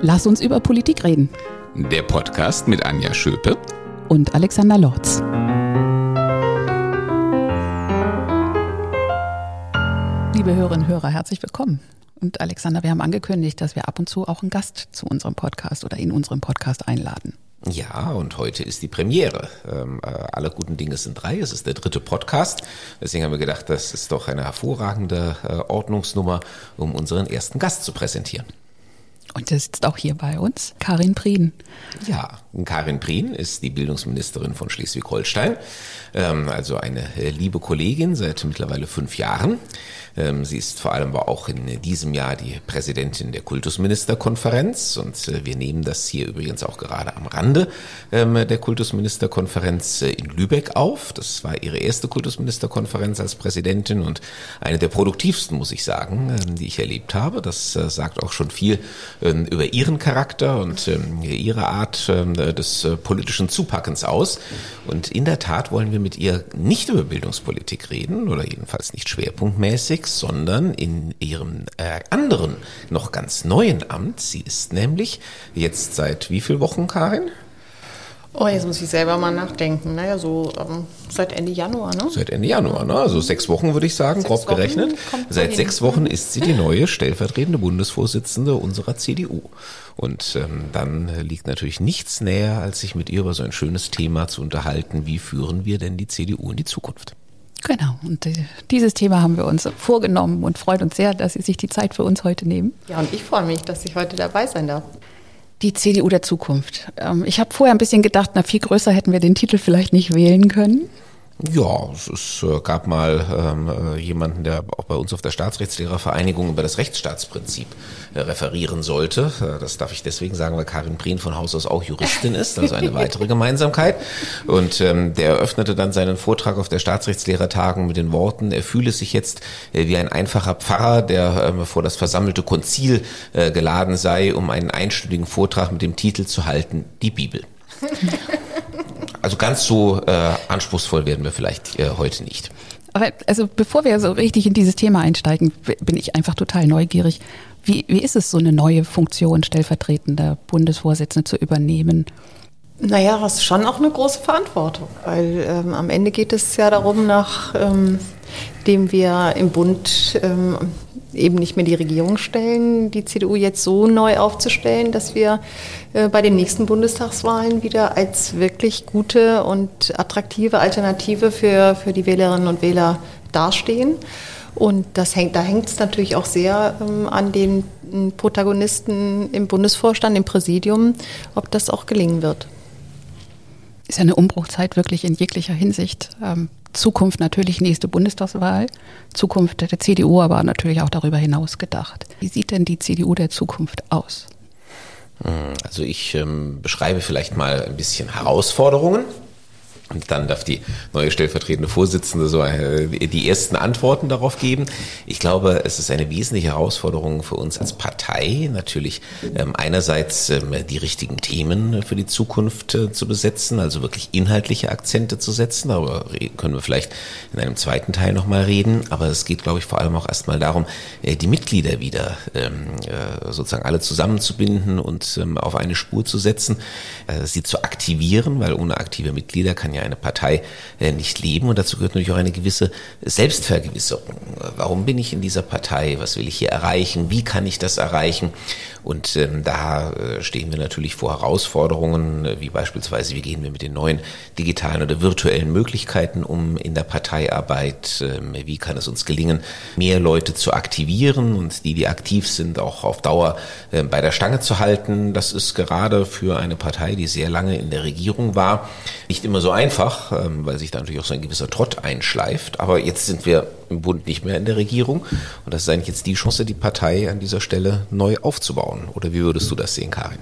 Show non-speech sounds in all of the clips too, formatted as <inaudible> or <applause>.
Lass uns über Politik reden. Der Podcast mit Anja Schöpe und Alexander Lorz. Liebe Hörerinnen und Hörer, herzlich willkommen. Und Alexander, wir haben angekündigt, dass wir ab und zu auch einen Gast zu unserem Podcast oder in unserem Podcast einladen. Ja, und heute ist die Premiere. Ähm, äh, alle guten Dinge sind drei. Es ist der dritte Podcast. Deswegen haben wir gedacht, das ist doch eine hervorragende äh, Ordnungsnummer, um unseren ersten Gast zu präsentieren. Und der sitzt auch hier bei uns, Karin Prien. Ja, Karin Prien ist die Bildungsministerin von Schleswig-Holstein, ähm, also eine äh, liebe Kollegin seit mittlerweile fünf Jahren. Ähm, sie ist vor allem auch in diesem Jahr die Präsidentin der Kultusministerkonferenz und äh, wir nehmen das hier übrigens auch gerade am Rande ähm, der Kultusministerkonferenz äh, in Lübeck auf. Das war ihre erste Kultusministerkonferenz als Präsidentin und eine der produktivsten, muss ich sagen, ähm, die ich erlebt habe. Das äh, sagt auch schon viel über ihren Charakter und ihre Art des politischen Zupackens aus. Und in der Tat wollen wir mit ihr nicht über Bildungspolitik reden oder jedenfalls nicht schwerpunktmäßig, sondern in ihrem äh, anderen, noch ganz neuen Amt. Sie ist nämlich jetzt seit wie vielen Wochen, Karin? Oh, jetzt muss ich selber mal nachdenken. Naja, so ähm, seit Ende Januar, ne? Seit Ende Januar, ne? Also sechs Wochen würde ich sagen, sechs grob Wochen gerechnet. Seit sechs Wochen ist sie die neue stellvertretende Bundesvorsitzende unserer CDU. Und ähm, dann liegt natürlich nichts näher, als sich mit ihr über so ein schönes Thema zu unterhalten. Wie führen wir denn die CDU in die Zukunft? Genau, und äh, dieses Thema haben wir uns vorgenommen und freut uns sehr, dass Sie sich die Zeit für uns heute nehmen. Ja, und ich freue mich, dass ich heute dabei sein darf. Die CDU der Zukunft. Ähm, ich habe vorher ein bisschen gedacht, na viel größer hätten wir den Titel vielleicht nicht wählen können. Ja, es, es äh, gab mal ähm, äh, jemanden, der auch bei uns auf der Staatsrechtslehrervereinigung über das Rechtsstaatsprinzip äh, referieren sollte. Äh, das darf ich deswegen sagen, weil Karin Prien von Haus aus auch Juristin ist, also eine weitere <laughs> Gemeinsamkeit. Und ähm, der eröffnete dann seinen Vortrag auf der Staatsrechtslehrertagung mit den Worten, er fühle sich jetzt äh, wie ein einfacher Pfarrer, der äh, vor das versammelte Konzil äh, geladen sei, um einen einstündigen Vortrag mit dem Titel zu halten, die Bibel. <laughs> Also ganz so äh, anspruchsvoll werden wir vielleicht äh, heute nicht. Aber also bevor wir so richtig in dieses Thema einsteigen, bin ich einfach total neugierig. Wie, wie ist es, so eine neue Funktion stellvertretender Bundesvorsitzende zu übernehmen? Naja, das ist schon auch eine große Verantwortung, weil ähm, am Ende geht es ja darum, nachdem ähm, wir im Bund ähm, eben nicht mehr die Regierung stellen, die CDU jetzt so neu aufzustellen, dass wir äh, bei den nächsten Bundestagswahlen wieder als wirklich gute und attraktive Alternative für, für die Wählerinnen und Wähler dastehen. Und das hängt, da hängt es natürlich auch sehr ähm, an den Protagonisten im Bundesvorstand, im Präsidium, ob das auch gelingen wird. Ist ja eine Umbruchzeit wirklich in jeglicher Hinsicht. Ähm, Zukunft natürlich nächste Bundestagswahl, Zukunft der CDU, aber natürlich auch darüber hinaus gedacht. Wie sieht denn die CDU der Zukunft aus? Hm, also ich ähm, beschreibe vielleicht mal ein bisschen Herausforderungen und dann darf die neue stellvertretende Vorsitzende so äh, die ersten Antworten darauf geben. Ich glaube, es ist eine wesentliche Herausforderung für uns als Partei, natürlich ähm, einerseits ähm, die richtigen Themen für die Zukunft äh, zu besetzen, also wirklich inhaltliche Akzente zu setzen. Darüber können wir vielleicht in einem zweiten Teil nochmal reden. Aber es geht, glaube ich, vor allem auch erstmal darum, äh, die Mitglieder wieder ähm, sozusagen alle zusammenzubinden und auf eine Spur zu setzen, sie zu aktivieren, weil ohne aktive Mitglieder kann ja ja eine Partei äh, nicht leben. Und dazu gehört natürlich auch eine gewisse Selbstvergewisserung. Warum bin ich in dieser Partei? Was will ich hier erreichen? Wie kann ich das erreichen? Und ähm, da äh, stehen wir natürlich vor Herausforderungen, äh, wie beispielsweise, wie gehen wir mit den neuen digitalen oder virtuellen Möglichkeiten um in der Parteiarbeit? Ähm, wie kann es uns gelingen, mehr Leute zu aktivieren und die, die aktiv sind, auch auf Dauer äh, bei der Stange zu halten? Das ist gerade für eine Partei, die sehr lange in der Regierung war, nicht immer so einfach, ähm, weil sich da natürlich auch so ein gewisser Trott einschleift. Aber jetzt sind wir im Bund nicht mehr in der Regierung und das ist eigentlich jetzt die Chance, die Partei an dieser Stelle neu aufzubauen. Oder wie würdest du das sehen, Karin?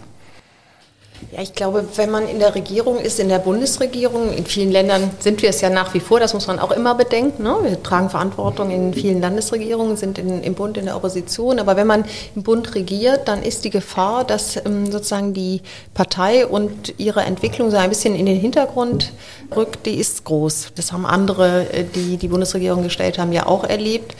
Ja, ich glaube, wenn man in der Regierung ist, in der Bundesregierung, in vielen Ländern sind wir es ja nach wie vor, das muss man auch immer bedenken. Ne? Wir tragen Verantwortung in vielen Landesregierungen, sind in, im Bund in der Opposition. Aber wenn man im Bund regiert, dann ist die Gefahr, dass ähm, sozusagen die Partei und ihre Entwicklung so ein bisschen in den Hintergrund rückt, die ist groß. Das haben andere, äh, die die Bundesregierung gestellt haben, ja auch erlebt.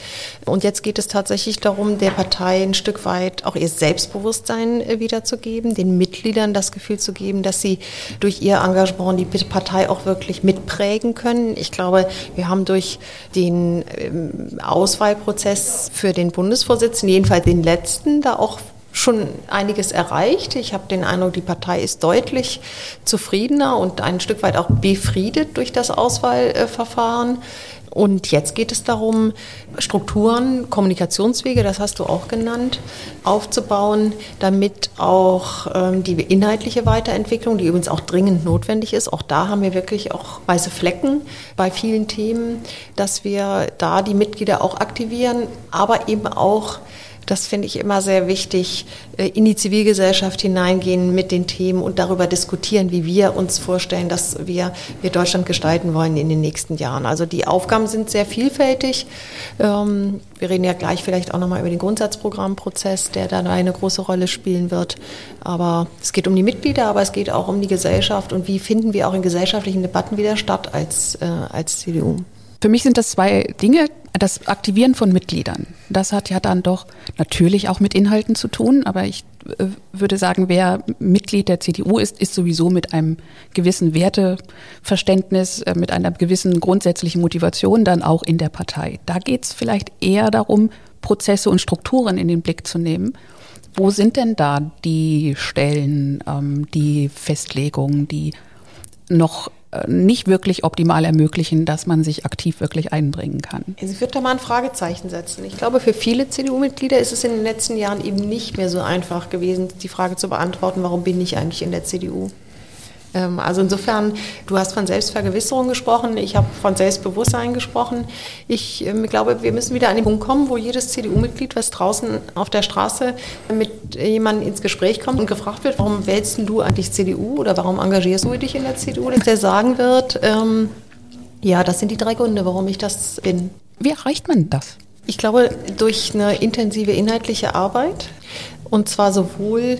Und jetzt geht es tatsächlich darum, der Partei ein Stück weit auch ihr Selbstbewusstsein äh, wiederzugeben, den Mitgliedern das Gefühl Gefühl zu geben, dass sie durch ihr Engagement die Partei auch wirklich mitprägen können. Ich glaube, wir haben durch den ähm, Auswahlprozess für den Bundesvorsitzenden, jedenfalls den letzten, da auch schon einiges erreicht. Ich habe den Eindruck, die Partei ist deutlich zufriedener und ein Stück weit auch befriedet durch das Auswahlverfahren. Und jetzt geht es darum, Strukturen, Kommunikationswege, das hast du auch genannt, aufzubauen, damit auch ähm, die inhaltliche Weiterentwicklung, die übrigens auch dringend notwendig ist, auch da haben wir wirklich auch weiße Flecken bei vielen Themen, dass wir da die Mitglieder auch aktivieren, aber eben auch das finde ich immer sehr wichtig, äh, in die Zivilgesellschaft hineingehen mit den Themen und darüber diskutieren, wie wir uns vorstellen, dass wir, wir Deutschland gestalten wollen in den nächsten Jahren. Also die Aufgaben sind sehr vielfältig. Ähm, wir reden ja gleich vielleicht auch nochmal über den Grundsatzprogrammprozess, der da eine große Rolle spielen wird. Aber es geht um die Mitglieder, aber es geht auch um die Gesellschaft und wie finden wir auch in gesellschaftlichen Debatten wieder statt als, äh, als CDU. Für mich sind das zwei Dinge. Das Aktivieren von Mitgliedern, das hat ja dann doch natürlich auch mit Inhalten zu tun, aber ich äh, würde sagen, wer Mitglied der CDU ist, ist sowieso mit einem gewissen Werteverständnis, äh, mit einer gewissen grundsätzlichen Motivation dann auch in der Partei. Da geht es vielleicht eher darum, Prozesse und Strukturen in den Blick zu nehmen. Wo sind denn da die Stellen, ähm, die Festlegungen, die noch nicht wirklich optimal ermöglichen, dass man sich aktiv wirklich einbringen kann. Also ich würde da mal ein Fragezeichen setzen. Ich glaube, für viele CDU-Mitglieder ist es in den letzten Jahren eben nicht mehr so einfach gewesen, die Frage zu beantworten, warum bin ich eigentlich in der CDU? Ähm, also insofern, du hast von Selbstvergewisserung gesprochen, ich habe von Selbstbewusstsein gesprochen. Ich ähm, glaube, wir müssen wieder an den Punkt kommen, wo jedes CDU-Mitglied, was draußen auf der Straße mit jemandem ins Gespräch kommt und gefragt wird, warum wählst du eigentlich CDU oder warum engagierst du dich in der CDU, dass der sagen wird, ähm, ja, das sind die drei Gründe, warum ich das bin. Wie erreicht man das? Ich glaube, durch eine intensive inhaltliche Arbeit und zwar sowohl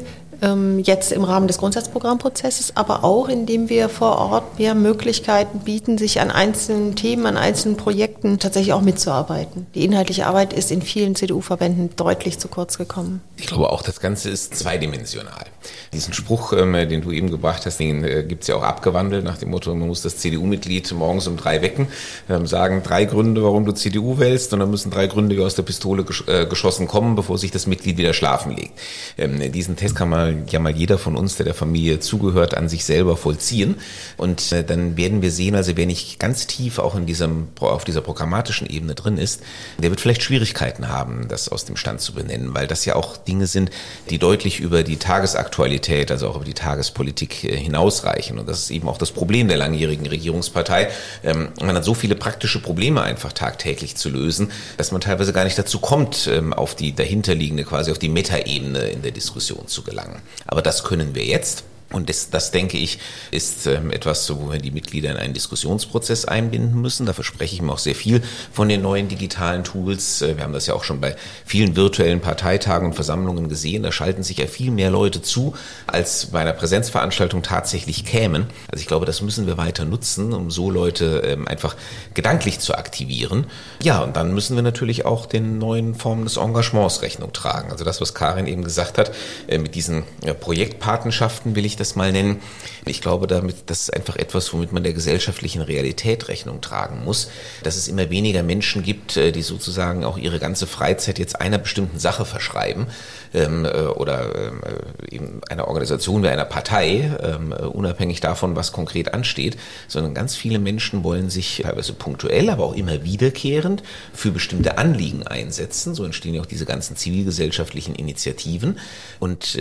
jetzt im Rahmen des Grundsatzprogrammprozesses, aber auch indem wir vor Ort mehr Möglichkeiten bieten, sich an einzelnen Themen, an einzelnen Projekten tatsächlich auch mitzuarbeiten. Die inhaltliche Arbeit ist in vielen CDU-Verbänden deutlich zu kurz gekommen. Ich glaube auch, das Ganze ist zweidimensional. Diesen Spruch, ähm, den du eben gebracht hast, den äh, gibt es ja auch abgewandelt nach dem Motto, man muss das CDU-Mitglied morgens um drei wecken, ähm, sagen drei Gründe, warum du CDU wählst, und dann müssen drei Gründe aus der Pistole äh, geschossen kommen, bevor sich das Mitglied wieder schlafen legt. Ähm, diesen Test kann man ja mal jeder von uns, der der Familie zugehört, an sich selber vollziehen. Und äh, dann werden wir sehen, also wer nicht ganz tief auch in diesem, auf dieser programmatischen Ebene drin ist, der wird vielleicht Schwierigkeiten haben, das aus dem Stand zu benennen, weil das ja auch Dinge sind, die deutlich über die Tagesaktualität, also auch über die Tagespolitik äh, hinausreichen. Und das ist eben auch das Problem der langjährigen Regierungspartei. Ähm, man hat so viele praktische Probleme einfach tagtäglich zu lösen, dass man teilweise gar nicht dazu kommt, ähm, auf die dahinterliegende, quasi auf die Metaebene in der Diskussion zu gelangen. Aber das können wir jetzt. Und das, das denke ich, ist ähm, etwas, wo wir die Mitglieder in einen Diskussionsprozess einbinden müssen. Da verspreche ich mir auch sehr viel von den neuen digitalen Tools. Äh, wir haben das ja auch schon bei vielen virtuellen Parteitagen und Versammlungen gesehen. Da schalten sich ja viel mehr Leute zu, als bei einer Präsenzveranstaltung tatsächlich kämen. Also ich glaube, das müssen wir weiter nutzen, um so Leute ähm, einfach gedanklich zu aktivieren. Ja, und dann müssen wir natürlich auch den neuen Formen des Engagements Rechnung tragen. Also das, was Karin eben gesagt hat, äh, mit diesen Projektpatenschaften will ich das mal nennen. Ich glaube, damit, das ist einfach etwas, womit man der gesellschaftlichen Realität Rechnung tragen muss, dass es immer weniger Menschen gibt, äh, die sozusagen auch ihre ganze Freizeit jetzt einer bestimmten Sache verschreiben ähm, äh, oder ähm, äh, eben einer Organisation wie einer Partei, ähm, unabhängig davon, was konkret ansteht, sondern ganz viele Menschen wollen sich teilweise punktuell, aber auch immer wiederkehrend für bestimmte Anliegen einsetzen. So entstehen ja auch diese ganzen zivilgesellschaftlichen Initiativen. Und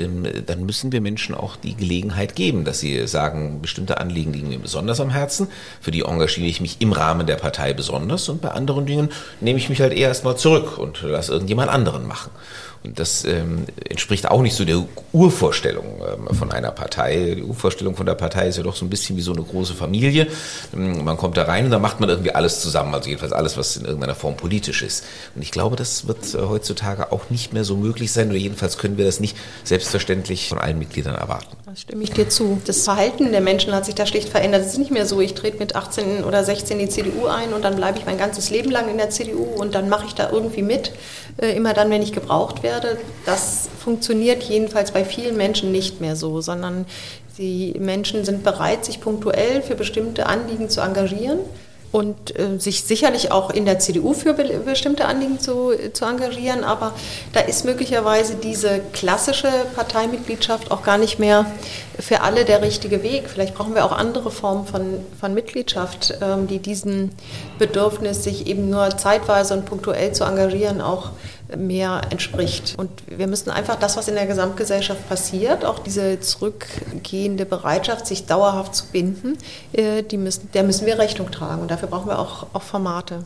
dann müssen wir Menschen auch die Gelegenheit geben, dass sie sagen, bestimmte Anliegen liegen mir besonders am Herzen, für die engagiere ich mich im Rahmen der Partei besonders und bei anderen Dingen nehme ich mich halt eher erstmal zurück und lasse irgendjemand anderen machen. Das ähm, entspricht auch nicht so der Urvorstellung ähm, von einer Partei. Die Urvorstellung von der Partei ist ja doch so ein bisschen wie so eine große Familie. Ähm, man kommt da rein und dann macht man irgendwie alles zusammen, also jedenfalls alles, was in irgendeiner Form politisch ist. Und ich glaube, das wird äh, heutzutage auch nicht mehr so möglich sein oder jedenfalls können wir das nicht selbstverständlich von allen Mitgliedern erwarten. Da stimme ich dir zu. Das Verhalten der Menschen hat sich da schlicht verändert. Es ist nicht mehr so, ich trete mit 18 oder 16 in die CDU ein und dann bleibe ich mein ganzes Leben lang in der CDU und dann mache ich da irgendwie mit, äh, immer dann, wenn ich gebraucht werde werde, das funktioniert jedenfalls bei vielen Menschen nicht mehr so, sondern die Menschen sind bereit, sich punktuell für bestimmte Anliegen zu engagieren und äh, sich sicherlich auch in der CDU für be bestimmte Anliegen zu, zu engagieren. Aber da ist möglicherweise diese klassische Parteimitgliedschaft auch gar nicht mehr für alle der richtige Weg. Vielleicht brauchen wir auch andere Formen von, von Mitgliedschaft, ähm, die diesem Bedürfnis, sich eben nur zeitweise und punktuell zu engagieren, auch mehr entspricht. Und wir müssen einfach das, was in der Gesamtgesellschaft passiert, auch diese zurückgehende Bereitschaft, sich dauerhaft zu binden, äh, die müssen, der müssen wir Rechnung tragen. Und dafür brauchen wir auch, auch Formate.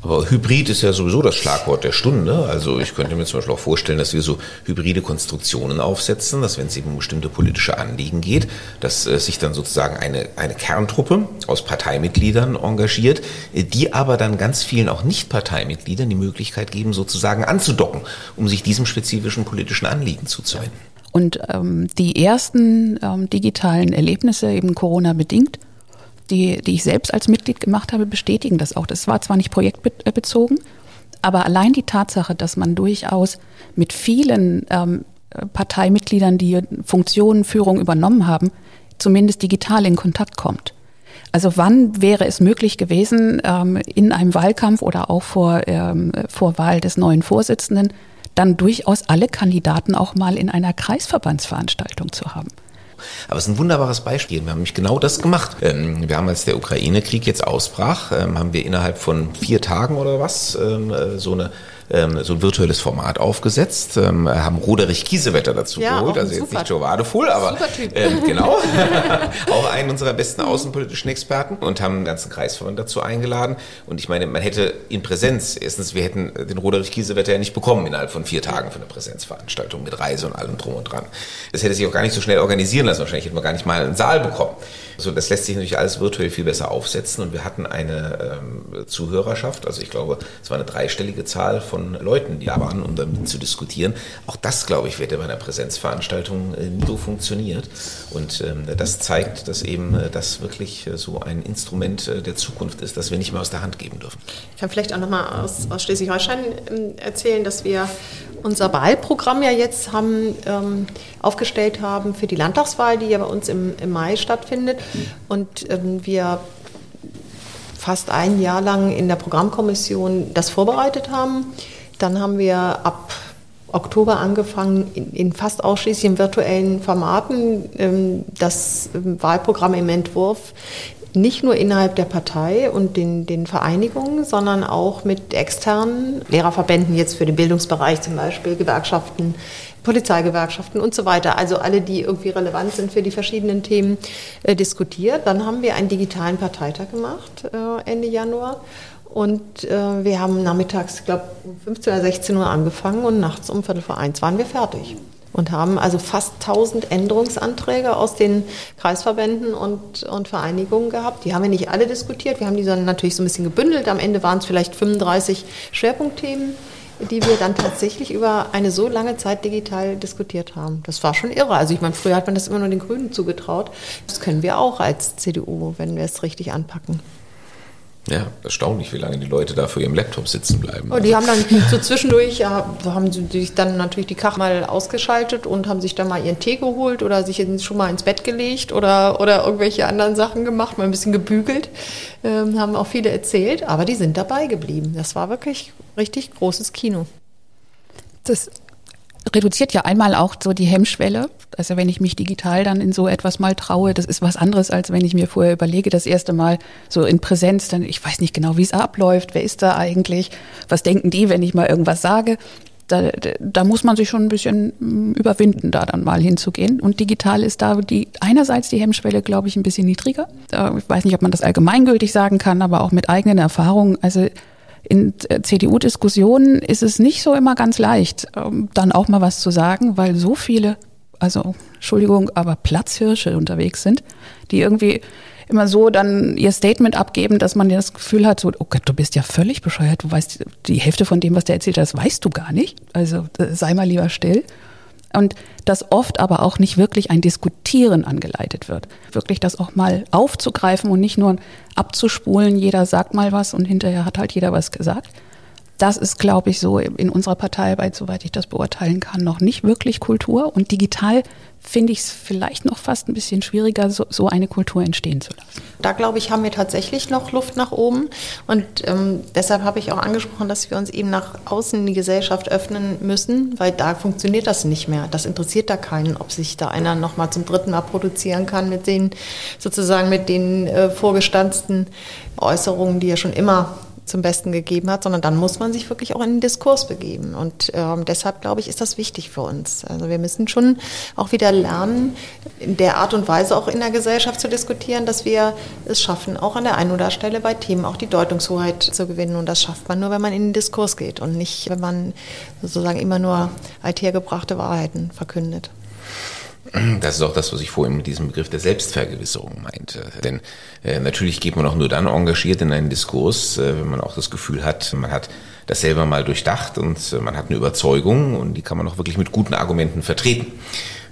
Aber Hybrid ist ja sowieso das Schlagwort der Stunde. Also ich könnte mir zum Beispiel auch vorstellen, dass wir so hybride Konstruktionen aufsetzen, dass wenn es eben um bestimmte politische Anliegen geht, dass äh, sich dann sozusagen eine, eine Kerntruppe aus Parteimitgliedern engagiert, äh, die aber dann ganz vielen auch Nicht-Parteimitgliedern die Möglichkeit geben, sozusagen anzudocken, um sich diesem spezifischen politischen Anliegen zuzuwenden. Und ähm, die ersten ähm, digitalen Erlebnisse, eben Corona bedingt, die, die ich selbst als Mitglied gemacht habe, bestätigen das auch. Das war zwar nicht projektbezogen, aber allein die Tatsache, dass man durchaus mit vielen ähm, Parteimitgliedern, die Funktionen, Führung übernommen haben, zumindest digital in Kontakt kommt. Also wann wäre es möglich gewesen, ähm, in einem Wahlkampf oder auch vor, ähm, vor Wahl des neuen Vorsitzenden, dann durchaus alle Kandidaten auch mal in einer Kreisverbandsveranstaltung zu haben? Aber es ist ein wunderbares Beispiel. Wir haben nämlich genau das gemacht. Ähm, wir haben, als der Ukraine-Krieg jetzt ausbrach, ähm, haben wir innerhalb von vier Tagen oder was ähm, äh, so eine ähm, so ein virtuelles Format aufgesetzt, ähm, haben Roderich Kiesewetter dazu ja, geholt, also jetzt nicht Joe Wadefuhl, aber ähm, <laughs> genau, <laughs> auch einen unserer besten außenpolitischen Experten und haben den ganzen Kreisverband dazu eingeladen. Und ich meine, man hätte in Präsenz, erstens, wir hätten den Roderich Kiesewetter ja nicht bekommen innerhalb von vier Tagen für eine Präsenzveranstaltung mit Reise und allem drum und dran. Das hätte sich auch gar nicht so schnell organisieren lassen. Wahrscheinlich hätte man gar nicht mal einen Saal bekommen. So, das lässt sich natürlich alles virtuell viel besser aufsetzen und wir hatten eine ähm, Zuhörerschaft, also ich glaube, es war eine dreistellige Zahl von Leuten, die da waren, um damit zu diskutieren. Auch das, glaube ich, hätte bei einer Präsenzveranstaltung äh, nie so funktioniert. Und ähm, das zeigt, dass eben äh, das wirklich äh, so ein Instrument der Zukunft ist, das wir nicht mehr aus der Hand geben dürfen. Ich kann vielleicht auch nochmal aus, aus Schleswig-Holstein ähm, erzählen, dass wir unser Wahlprogramm ja jetzt haben ähm, aufgestellt haben für die Landtagswahl, die ja bei uns im, im Mai stattfindet. Und ähm, wir fast ein Jahr lang in der Programmkommission das vorbereitet haben. Dann haben wir ab Oktober angefangen, in, fast ausschließlich in virtuellen Formaten ähm, das ähm, Wahlprogramm im Entwurf nicht nur innerhalb der Partei und den, den Vereinigungen, sondern auch mit externen Lehrerverbänden, jetzt für den Bildungsbereich zum Beispiel, Gewerkschaften, Polizeigewerkschaften und so weiter, also alle, die irgendwie relevant sind für die verschiedenen Themen, äh, diskutiert. Dann haben wir einen digitalen Parteitag gemacht äh, Ende Januar. Und äh, wir haben nachmittags, ich glaube, um 15 oder 16 Uhr angefangen und nachts um Viertel vor eins waren wir fertig und haben also fast 1000 Änderungsanträge aus den Kreisverbänden und, und Vereinigungen gehabt. Die haben wir nicht alle diskutiert. Wir haben die dann natürlich so ein bisschen gebündelt. Am Ende waren es vielleicht 35 Schwerpunktthemen, die wir dann tatsächlich über eine so lange Zeit digital diskutiert haben. Das war schon irre. Also ich meine, früher hat man das immer nur den Grünen zugetraut. Das können wir auch als CDU, wenn wir es richtig anpacken. Ja, erstaunlich, wie lange die Leute da vor ihrem Laptop sitzen bleiben. Oh, die haben dann so zwischendurch, ja, haben sie sich dann natürlich die Kach mal ausgeschaltet und haben sich dann mal ihren Tee geholt oder sich schon mal ins Bett gelegt oder, oder irgendwelche anderen Sachen gemacht, mal ein bisschen gebügelt. Ähm, haben auch viele erzählt, aber die sind dabei geblieben. Das war wirklich richtig großes Kino. Das reduziert ja einmal auch so die Hemmschwelle. Also wenn ich mich digital dann in so etwas mal traue, das ist was anderes, als wenn ich mir vorher überlege, das erste Mal so in Präsenz, dann ich weiß nicht genau, wie es abläuft, wer ist da eigentlich, was denken die, wenn ich mal irgendwas sage. Da, da muss man sich schon ein bisschen mm, überwinden, da dann mal hinzugehen. Und digital ist da die einerseits die Hemmschwelle, glaube ich, ein bisschen niedriger. Ich weiß nicht, ob man das allgemeingültig sagen kann, aber auch mit eigenen Erfahrungen. Also in äh, CDU-Diskussionen ist es nicht so immer ganz leicht, ähm, dann auch mal was zu sagen, weil so viele, also Entschuldigung, aber Platzhirsche unterwegs sind, die irgendwie immer so dann ihr Statement abgeben, dass man das Gefühl hat, so, oh Gott, du bist ja völlig bescheuert, du weißt, die Hälfte von dem, was der erzählt hat, das weißt du gar nicht. Also äh, sei mal lieber still. Und dass oft aber auch nicht wirklich ein Diskutieren angeleitet wird. Wirklich das auch mal aufzugreifen und nicht nur abzuspulen, jeder sagt mal was und hinterher hat halt jeder was gesagt. Das ist, glaube ich, so in unserer Parteiarbeit, soweit ich das beurteilen kann, noch nicht wirklich Kultur. Und digital finde ich es vielleicht noch fast ein bisschen schwieriger, so, so, eine Kultur entstehen zu lassen. Da glaube ich, haben wir tatsächlich noch Luft nach oben. Und ähm, deshalb habe ich auch angesprochen, dass wir uns eben nach außen in die Gesellschaft öffnen müssen, weil da funktioniert das nicht mehr. Das interessiert da keinen, ob sich da einer nochmal zum dritten Mal produzieren kann mit den sozusagen mit den äh, vorgestanzten Äußerungen, die ja schon immer zum Besten gegeben hat, sondern dann muss man sich wirklich auch in den Diskurs begeben. Und ähm, deshalb, glaube ich, ist das wichtig für uns. Also wir müssen schon auch wieder lernen, in der Art und Weise auch in der Gesellschaft zu diskutieren, dass wir es schaffen, auch an der einen oder anderen Stelle bei Themen auch die Deutungshoheit zu gewinnen. Und das schafft man nur, wenn man in den Diskurs geht und nicht, wenn man sozusagen immer nur althergebrachte Wahrheiten verkündet. Das ist auch das, was ich vorhin mit diesem Begriff der Selbstvergewisserung meinte. Denn äh, natürlich geht man auch nur dann engagiert in einen Diskurs, äh, wenn man auch das Gefühl hat, man hat das selber mal durchdacht und äh, man hat eine Überzeugung und die kann man auch wirklich mit guten Argumenten vertreten.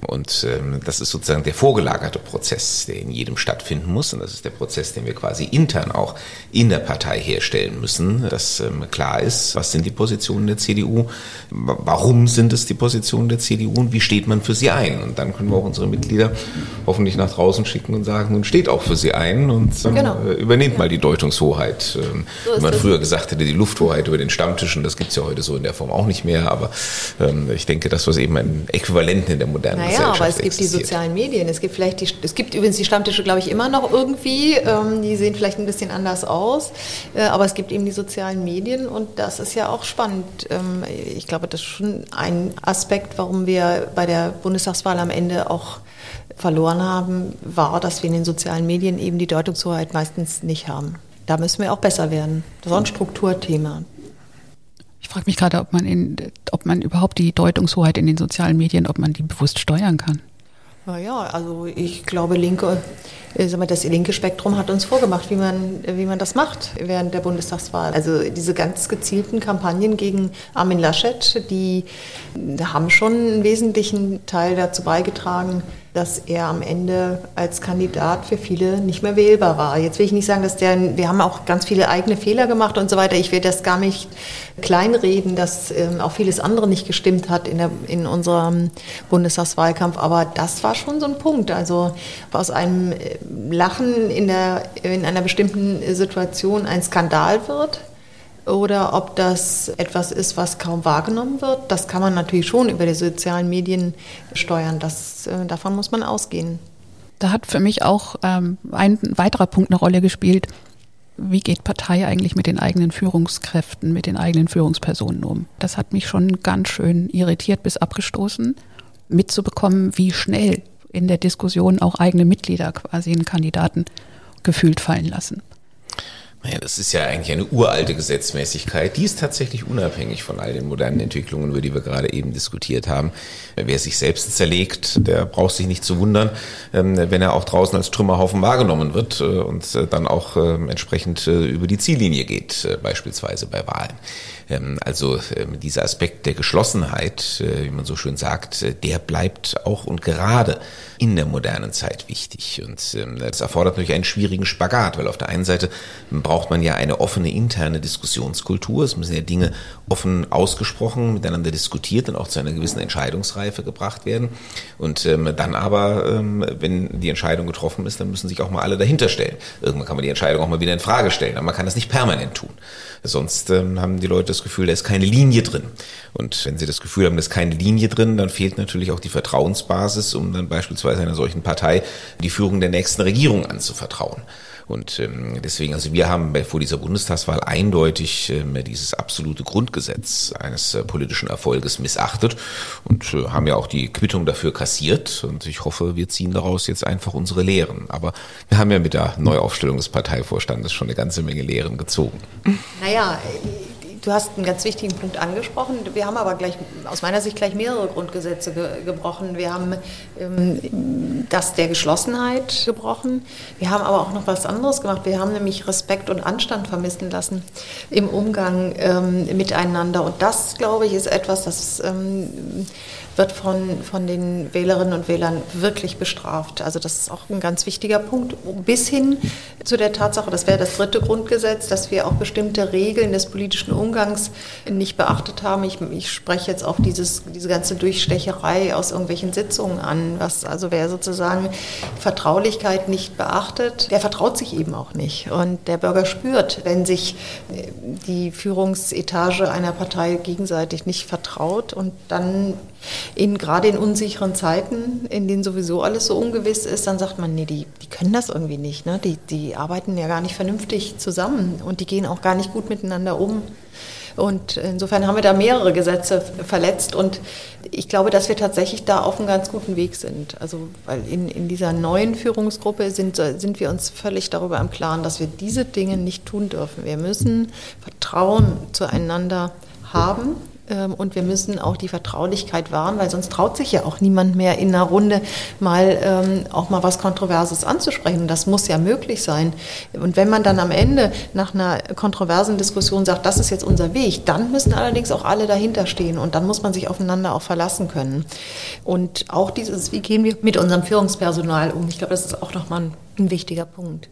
Und ähm, das ist sozusagen der vorgelagerte Prozess, der in jedem stattfinden muss. Und das ist der Prozess, den wir quasi intern auch in der Partei herstellen müssen, dass ähm, klar ist, was sind die Positionen der CDU, warum sind es die Positionen der CDU und wie steht man für sie ein. Und dann können wir auch unsere Mitglieder hoffentlich nach draußen schicken und sagen, nun steht auch für sie ein und ähm, genau. übernehmt mal die Deutungshoheit. Ähm, so wie man früher gesagt hätte, die Lufthoheit über den Stammtischen, das gibt es ja heute so in der Form auch nicht mehr. Aber ähm, ich denke, das was eben ein Äquivalent in der modernen naja, aber es gibt existiert. die sozialen Medien. Es gibt vielleicht die, es gibt übrigens die Stammtische, glaube ich, immer noch irgendwie. Ähm, die sehen vielleicht ein bisschen anders aus. Äh, aber es gibt eben die sozialen Medien und das ist ja auch spannend. Ähm, ich glaube, das ist schon ein Aspekt, warum wir bei der Bundestagswahl am Ende auch verloren haben, war, dass wir in den sozialen Medien eben die Deutungshoheit meistens nicht haben. Da müssen wir auch besser werden. Das ist auch ein Strukturthema. Ich frage mich gerade, ob man in, ob man überhaupt die Deutungshoheit in den sozialen Medien, ob man die bewusst steuern kann. Naja, also ich glaube, linke, das linke Spektrum hat uns vorgemacht, wie man, wie man das macht während der Bundestagswahl. Also diese ganz gezielten Kampagnen gegen Armin Laschet, die haben schon einen wesentlichen Teil dazu beigetragen, dass er am Ende als Kandidat für viele nicht mehr wählbar war. Jetzt will ich nicht sagen, dass der, wir haben auch ganz viele eigene Fehler gemacht und so weiter. Ich will das gar nicht kleinreden, dass ähm, auch vieles andere nicht gestimmt hat in, der, in unserem Bundestagswahlkampf. Aber das war schon so ein Punkt. Also aus einem äh, Lachen in, der, in einer bestimmten Situation ein Skandal wird oder ob das etwas ist, was kaum wahrgenommen wird. Das kann man natürlich schon über die sozialen Medien steuern. Das, äh, davon muss man ausgehen. Da hat für mich auch ähm, ein weiterer Punkt eine Rolle gespielt. Wie geht Partei eigentlich mit den eigenen Führungskräften, mit den eigenen Führungspersonen um? Das hat mich schon ganz schön irritiert bis abgestoßen, mitzubekommen, wie schnell in der Diskussion auch eigene Mitglieder quasi einen Kandidaten gefühlt fallen lassen. Naja, das ist ja eigentlich eine uralte Gesetzmäßigkeit. Die ist tatsächlich unabhängig von all den modernen Entwicklungen, über die wir gerade eben diskutiert haben. Wer sich selbst zerlegt, der braucht sich nicht zu wundern, ähm, wenn er auch draußen als Trümmerhaufen wahrgenommen wird äh, und äh, dann auch ähm, entsprechend äh, über die Ziellinie geht, beispielsweise bei Wahlen. Ähm, also dieser Aspekt der Geschlossenheit, wie man so schön sagt, der bleibt auch und gerade in der modernen Zeit wichtig. Und das erfordert natürlich einen schwierigen Spagat, weil auf der einen Seite braucht man ja eine offene interne Diskussionskultur. Es müssen ja Dinge offen ausgesprochen miteinander diskutiert und auch zu einer gewissen Entscheidungsreife gebracht werden. Und ähm, dann aber, ähm, wenn die Entscheidung getroffen ist, dann müssen sich auch mal alle dahinter stellen. Irgendwann kann man die Entscheidung auch mal wieder in Frage stellen, aber man kann das nicht permanent tun. Sonst ähm, haben die Leute das Gefühl, da ist keine Linie drin. Und wenn sie das Gefühl haben, da ist keine Linie drin, dann fehlt natürlich auch die Vertrauensbasis, um dann beispielsweise einer solchen Partei die Führung der nächsten Regierung anzuvertrauen. Und ähm, deswegen, also wir haben vor dieser Bundestagswahl eindeutig ähm, dieses absolute Grundgesetz eines äh, politischen Erfolges missachtet und äh, haben ja auch die Quittung dafür kassiert. Und ich hoffe, wir ziehen daraus jetzt einfach unsere Lehren. Aber wir haben ja mit der Neuaufstellung des Parteivorstandes schon eine ganze Menge Lehren gezogen. Naja, du hast einen ganz wichtigen Punkt angesprochen. Wir haben aber gleich, aus meiner Sicht gleich mehrere Grundgesetze ge gebrochen. Wir haben ähm, das der Geschlossenheit gebrochen. Wir haben aber auch noch was anderes gemacht. Wir haben nämlich Respekt und Anstand vermissen lassen im Umgang ähm, miteinander. Und das, glaube ich, ist etwas, das ähm, wird von, von den Wählerinnen und Wählern wirklich bestraft. Also das ist auch ein ganz wichtiger Punkt. Bis hin zu der Tatsache, das wäre das dritte Grundgesetz, dass wir auch bestimmte Regeln des politischen Umgangs nicht beachtet haben. Ich, ich spreche jetzt auf dieses, diese ganze Durchstecherei aus irgendwelchen Sitzungen an. Was, also wer sozusagen Vertraulichkeit nicht beachtet, der vertraut sich eben auch nicht. Und der Bürger spürt, wenn sich äh, die Führungsetage einer Partei gegenseitig nicht vertraut und dann in, gerade in unsicheren Zeiten, in denen sowieso alles so ungewiss ist, dann sagt man, nee, die, die können das irgendwie nicht. Ne? Die, die arbeiten ja gar nicht vernünftig zusammen und die gehen auch gar nicht gut miteinander um. Und insofern haben wir da mehrere Gesetze verletzt und ich glaube, dass wir tatsächlich da auf einem ganz guten Weg sind. Also, weil in, in dieser neuen Führungsgruppe sind, sind wir uns völlig darüber im Klaren, dass wir diese Dinge nicht tun dürfen. Wir müssen Vertrauen zueinander haben und wir müssen auch die Vertraulichkeit wahren, weil sonst traut sich ja auch niemand mehr in einer Runde mal ähm, auch mal was Kontroverses anzusprechen. das muss ja möglich sein. Und wenn man dann am Ende nach einer kontroversen Diskussion sagt, das ist jetzt unser Weg, dann müssen allerdings auch alle dahinter stehen und dann muss man sich aufeinander auch verlassen können. Und auch dieses, wie gehen wir mit unserem Führungspersonal um? Ich glaube, das ist auch nochmal ein, ein wichtiger Punkt.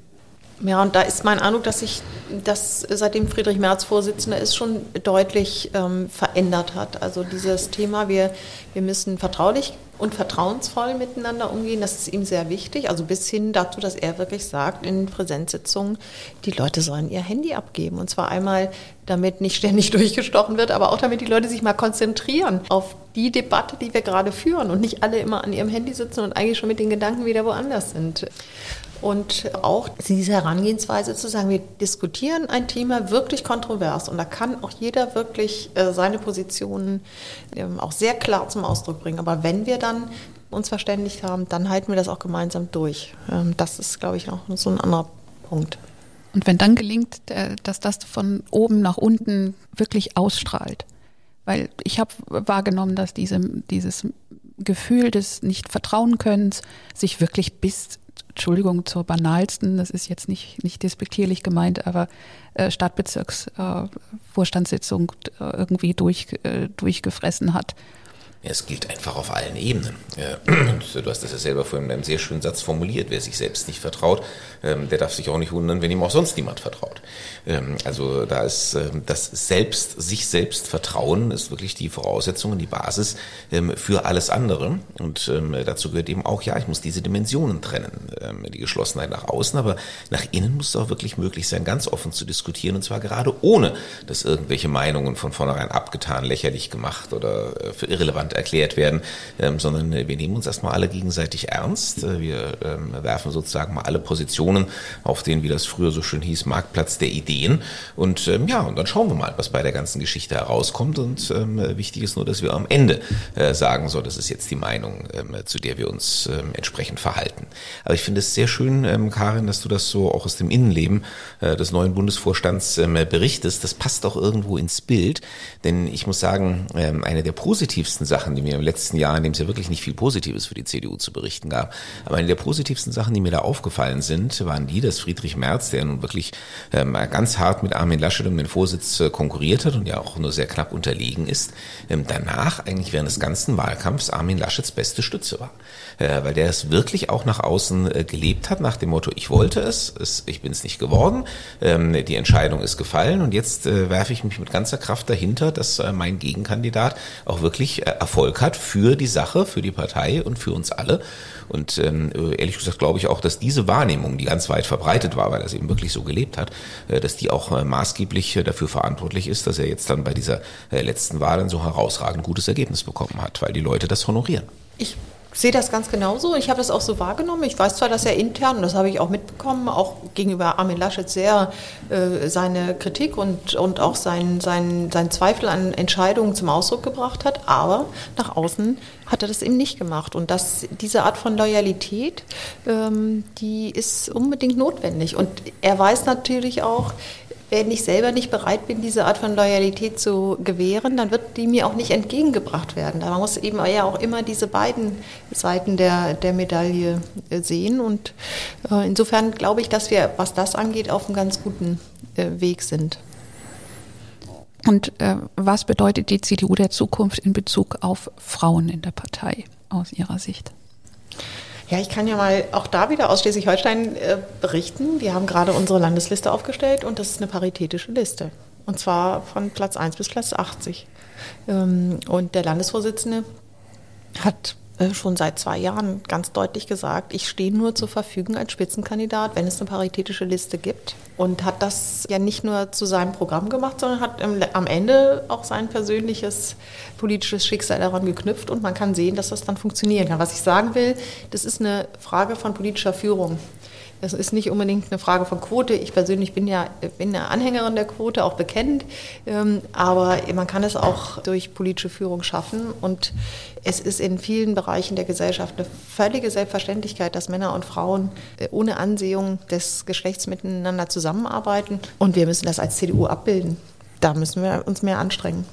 Ja, und da ist mein Eindruck, dass sich das seitdem Friedrich Merz Vorsitzender ist, schon deutlich ähm, verändert hat. Also dieses Thema, wir, wir müssen vertraulich und vertrauensvoll miteinander umgehen, das ist ihm sehr wichtig. Also bis hin dazu, dass er wirklich sagt in Präsenzsitzungen, die Leute sollen ihr Handy abgeben. Und zwar einmal, damit nicht ständig <laughs> durchgestochen wird, aber auch damit die Leute sich mal konzentrieren auf die Debatte, die wir gerade führen und nicht alle immer an ihrem Handy sitzen und eigentlich schon mit den Gedanken wieder woanders sind. Und auch diese Herangehensweise zu sagen, wir diskutieren ein Thema wirklich kontrovers und da kann auch jeder wirklich äh, seine Positionen ähm, auch sehr klar zum Ausdruck bringen. Aber wenn wir dann uns verständigt haben, dann halten wir das auch gemeinsam durch. Ähm, das ist, glaube ich, auch so ein anderer Punkt. Und wenn dann gelingt, äh, dass das von oben nach unten wirklich ausstrahlt, weil ich habe wahrgenommen, dass diese, dieses Gefühl des Nicht-Vertrauen-Könnens sich wirklich bis Entschuldigung, zur banalsten, das ist jetzt nicht, nicht despektierlich gemeint, aber äh, Stadtbezirksvorstandssitzung äh, irgendwie durch, äh, durchgefressen hat. Es gilt einfach auf allen Ebenen. <clears throat> Und du hast das ja selber vorhin in einem sehr schönen Satz formuliert. Wer sich selbst nicht vertraut, ähm, der darf sich auch nicht wundern, wenn ihm auch sonst niemand vertraut. Ähm, also da ist ähm, das Selbst, sich selbst Vertrauen ist wirklich die Voraussetzung und die Basis für alles andere. Und dazu gehört eben auch, ja, ich muss diese Dimensionen trennen. Die Geschlossenheit nach außen, aber nach innen muss es auch wirklich möglich sein, ganz offen zu diskutieren. Und zwar gerade ohne, dass irgendwelche Meinungen von vornherein abgetan, lächerlich gemacht oder äh, für irrelevant erklärt werden, ähm, sondern wir nehmen uns erstmal alle gegenseitig ernst. Äh, wir ähm, werfen sozusagen mal alle Positionen auf den, wie das früher so schön hieß, Marktplatz der Ideen. Und ähm, ja, und dann schauen wir mal, was bei der ganzen Geschichte herauskommt. Und ähm, wichtig ist nur, dass wir am Ende äh, sagen, so, das ist jetzt die Meinung, ähm, zu der wir uns ähm, entsprechend verhalten. Aber ich finde es sehr schön, ähm, Karin, dass du das so auch aus dem Innenleben äh, des neuen Bundesvorstands ähm, berichtest. Das passt auch irgendwo ins Bild, denn ich muss sagen, ähm, eine der positivsten Sachen, Sachen, die mir im letzten Jahr, in dem es ja wirklich nicht viel Positives für die CDU zu berichten gab, aber eine der positivsten Sachen, die mir da aufgefallen sind, waren die, dass Friedrich Merz, der nun wirklich ähm, ganz hart mit Armin Laschet um den Vorsitz äh, konkurriert hat und ja auch nur sehr knapp unterlegen ist, ähm, danach eigentlich während des ganzen Wahlkampfs Armin Laschets beste Stütze war. Äh, weil der es wirklich auch nach außen äh, gelebt hat, nach dem Motto, ich wollte es, es ich bin es nicht geworden, ähm, die Entscheidung ist gefallen und jetzt äh, werfe ich mich mit ganzer Kraft dahinter, dass äh, mein Gegenkandidat auch wirklich äh, Erfolg hat für die Sache, für die Partei und für uns alle. Und ähm, ehrlich gesagt glaube ich auch, dass diese Wahrnehmung, die ganz weit verbreitet war, weil er es eben wirklich so gelebt hat, äh, dass die auch äh, maßgeblich äh, dafür verantwortlich ist, dass er jetzt dann bei dieser äh, letzten Wahl ein so herausragend gutes Ergebnis bekommen hat, weil die Leute das honorieren. Ich sehe das ganz genauso. Ich habe das auch so wahrgenommen. Ich weiß zwar, dass er intern, und das habe ich auch mitbekommen, auch gegenüber Armin Laschet sehr äh, seine Kritik und, und auch sein, sein, sein Zweifel an Entscheidungen zum Ausdruck gebracht hat, aber nach außen hat er das eben nicht gemacht. Und das, diese Art von Loyalität, ähm, die ist unbedingt notwendig. Und er weiß natürlich auch, wenn ich selber nicht bereit bin, diese Art von Loyalität zu gewähren, dann wird die mir auch nicht entgegengebracht werden. Da muss eben ja auch immer diese beiden Seiten der, der Medaille äh, sehen. Und äh, insofern glaube ich, dass wir, was das angeht, auf einem ganz guten äh, Weg sind. Und äh, was bedeutet die CDU der Zukunft in Bezug auf Frauen in der Partei aus Ihrer Sicht? Ja, ich kann ja mal auch da wieder aus Schleswig-Holstein äh, berichten. Wir haben gerade unsere Landesliste aufgestellt und das ist eine paritätische Liste. Und zwar von Platz 1 bis Platz 80. Ähm, und der Landesvorsitzende hat schon seit zwei Jahren ganz deutlich gesagt, ich stehe nur zur Verfügung als Spitzenkandidat, wenn es eine paritätische Liste gibt. Und hat das ja nicht nur zu seinem Programm gemacht, sondern hat am Ende auch sein persönliches politisches Schicksal daran geknüpft. Und man kann sehen, dass das dann funktionieren kann. Was ich sagen will, das ist eine Frage von politischer Führung. Das ist nicht unbedingt eine Frage von Quote. Ich persönlich bin ja bin eine Anhängerin der Quote, auch bekennt. Ähm, aber man kann es auch durch politische Führung schaffen. Und es ist in vielen Bereichen der Gesellschaft eine völlige Selbstverständlichkeit, dass Männer und Frauen äh, ohne Ansehung des Geschlechts miteinander zusammenarbeiten. Und wir müssen das als CDU abbilden. Da müssen wir uns mehr anstrengen.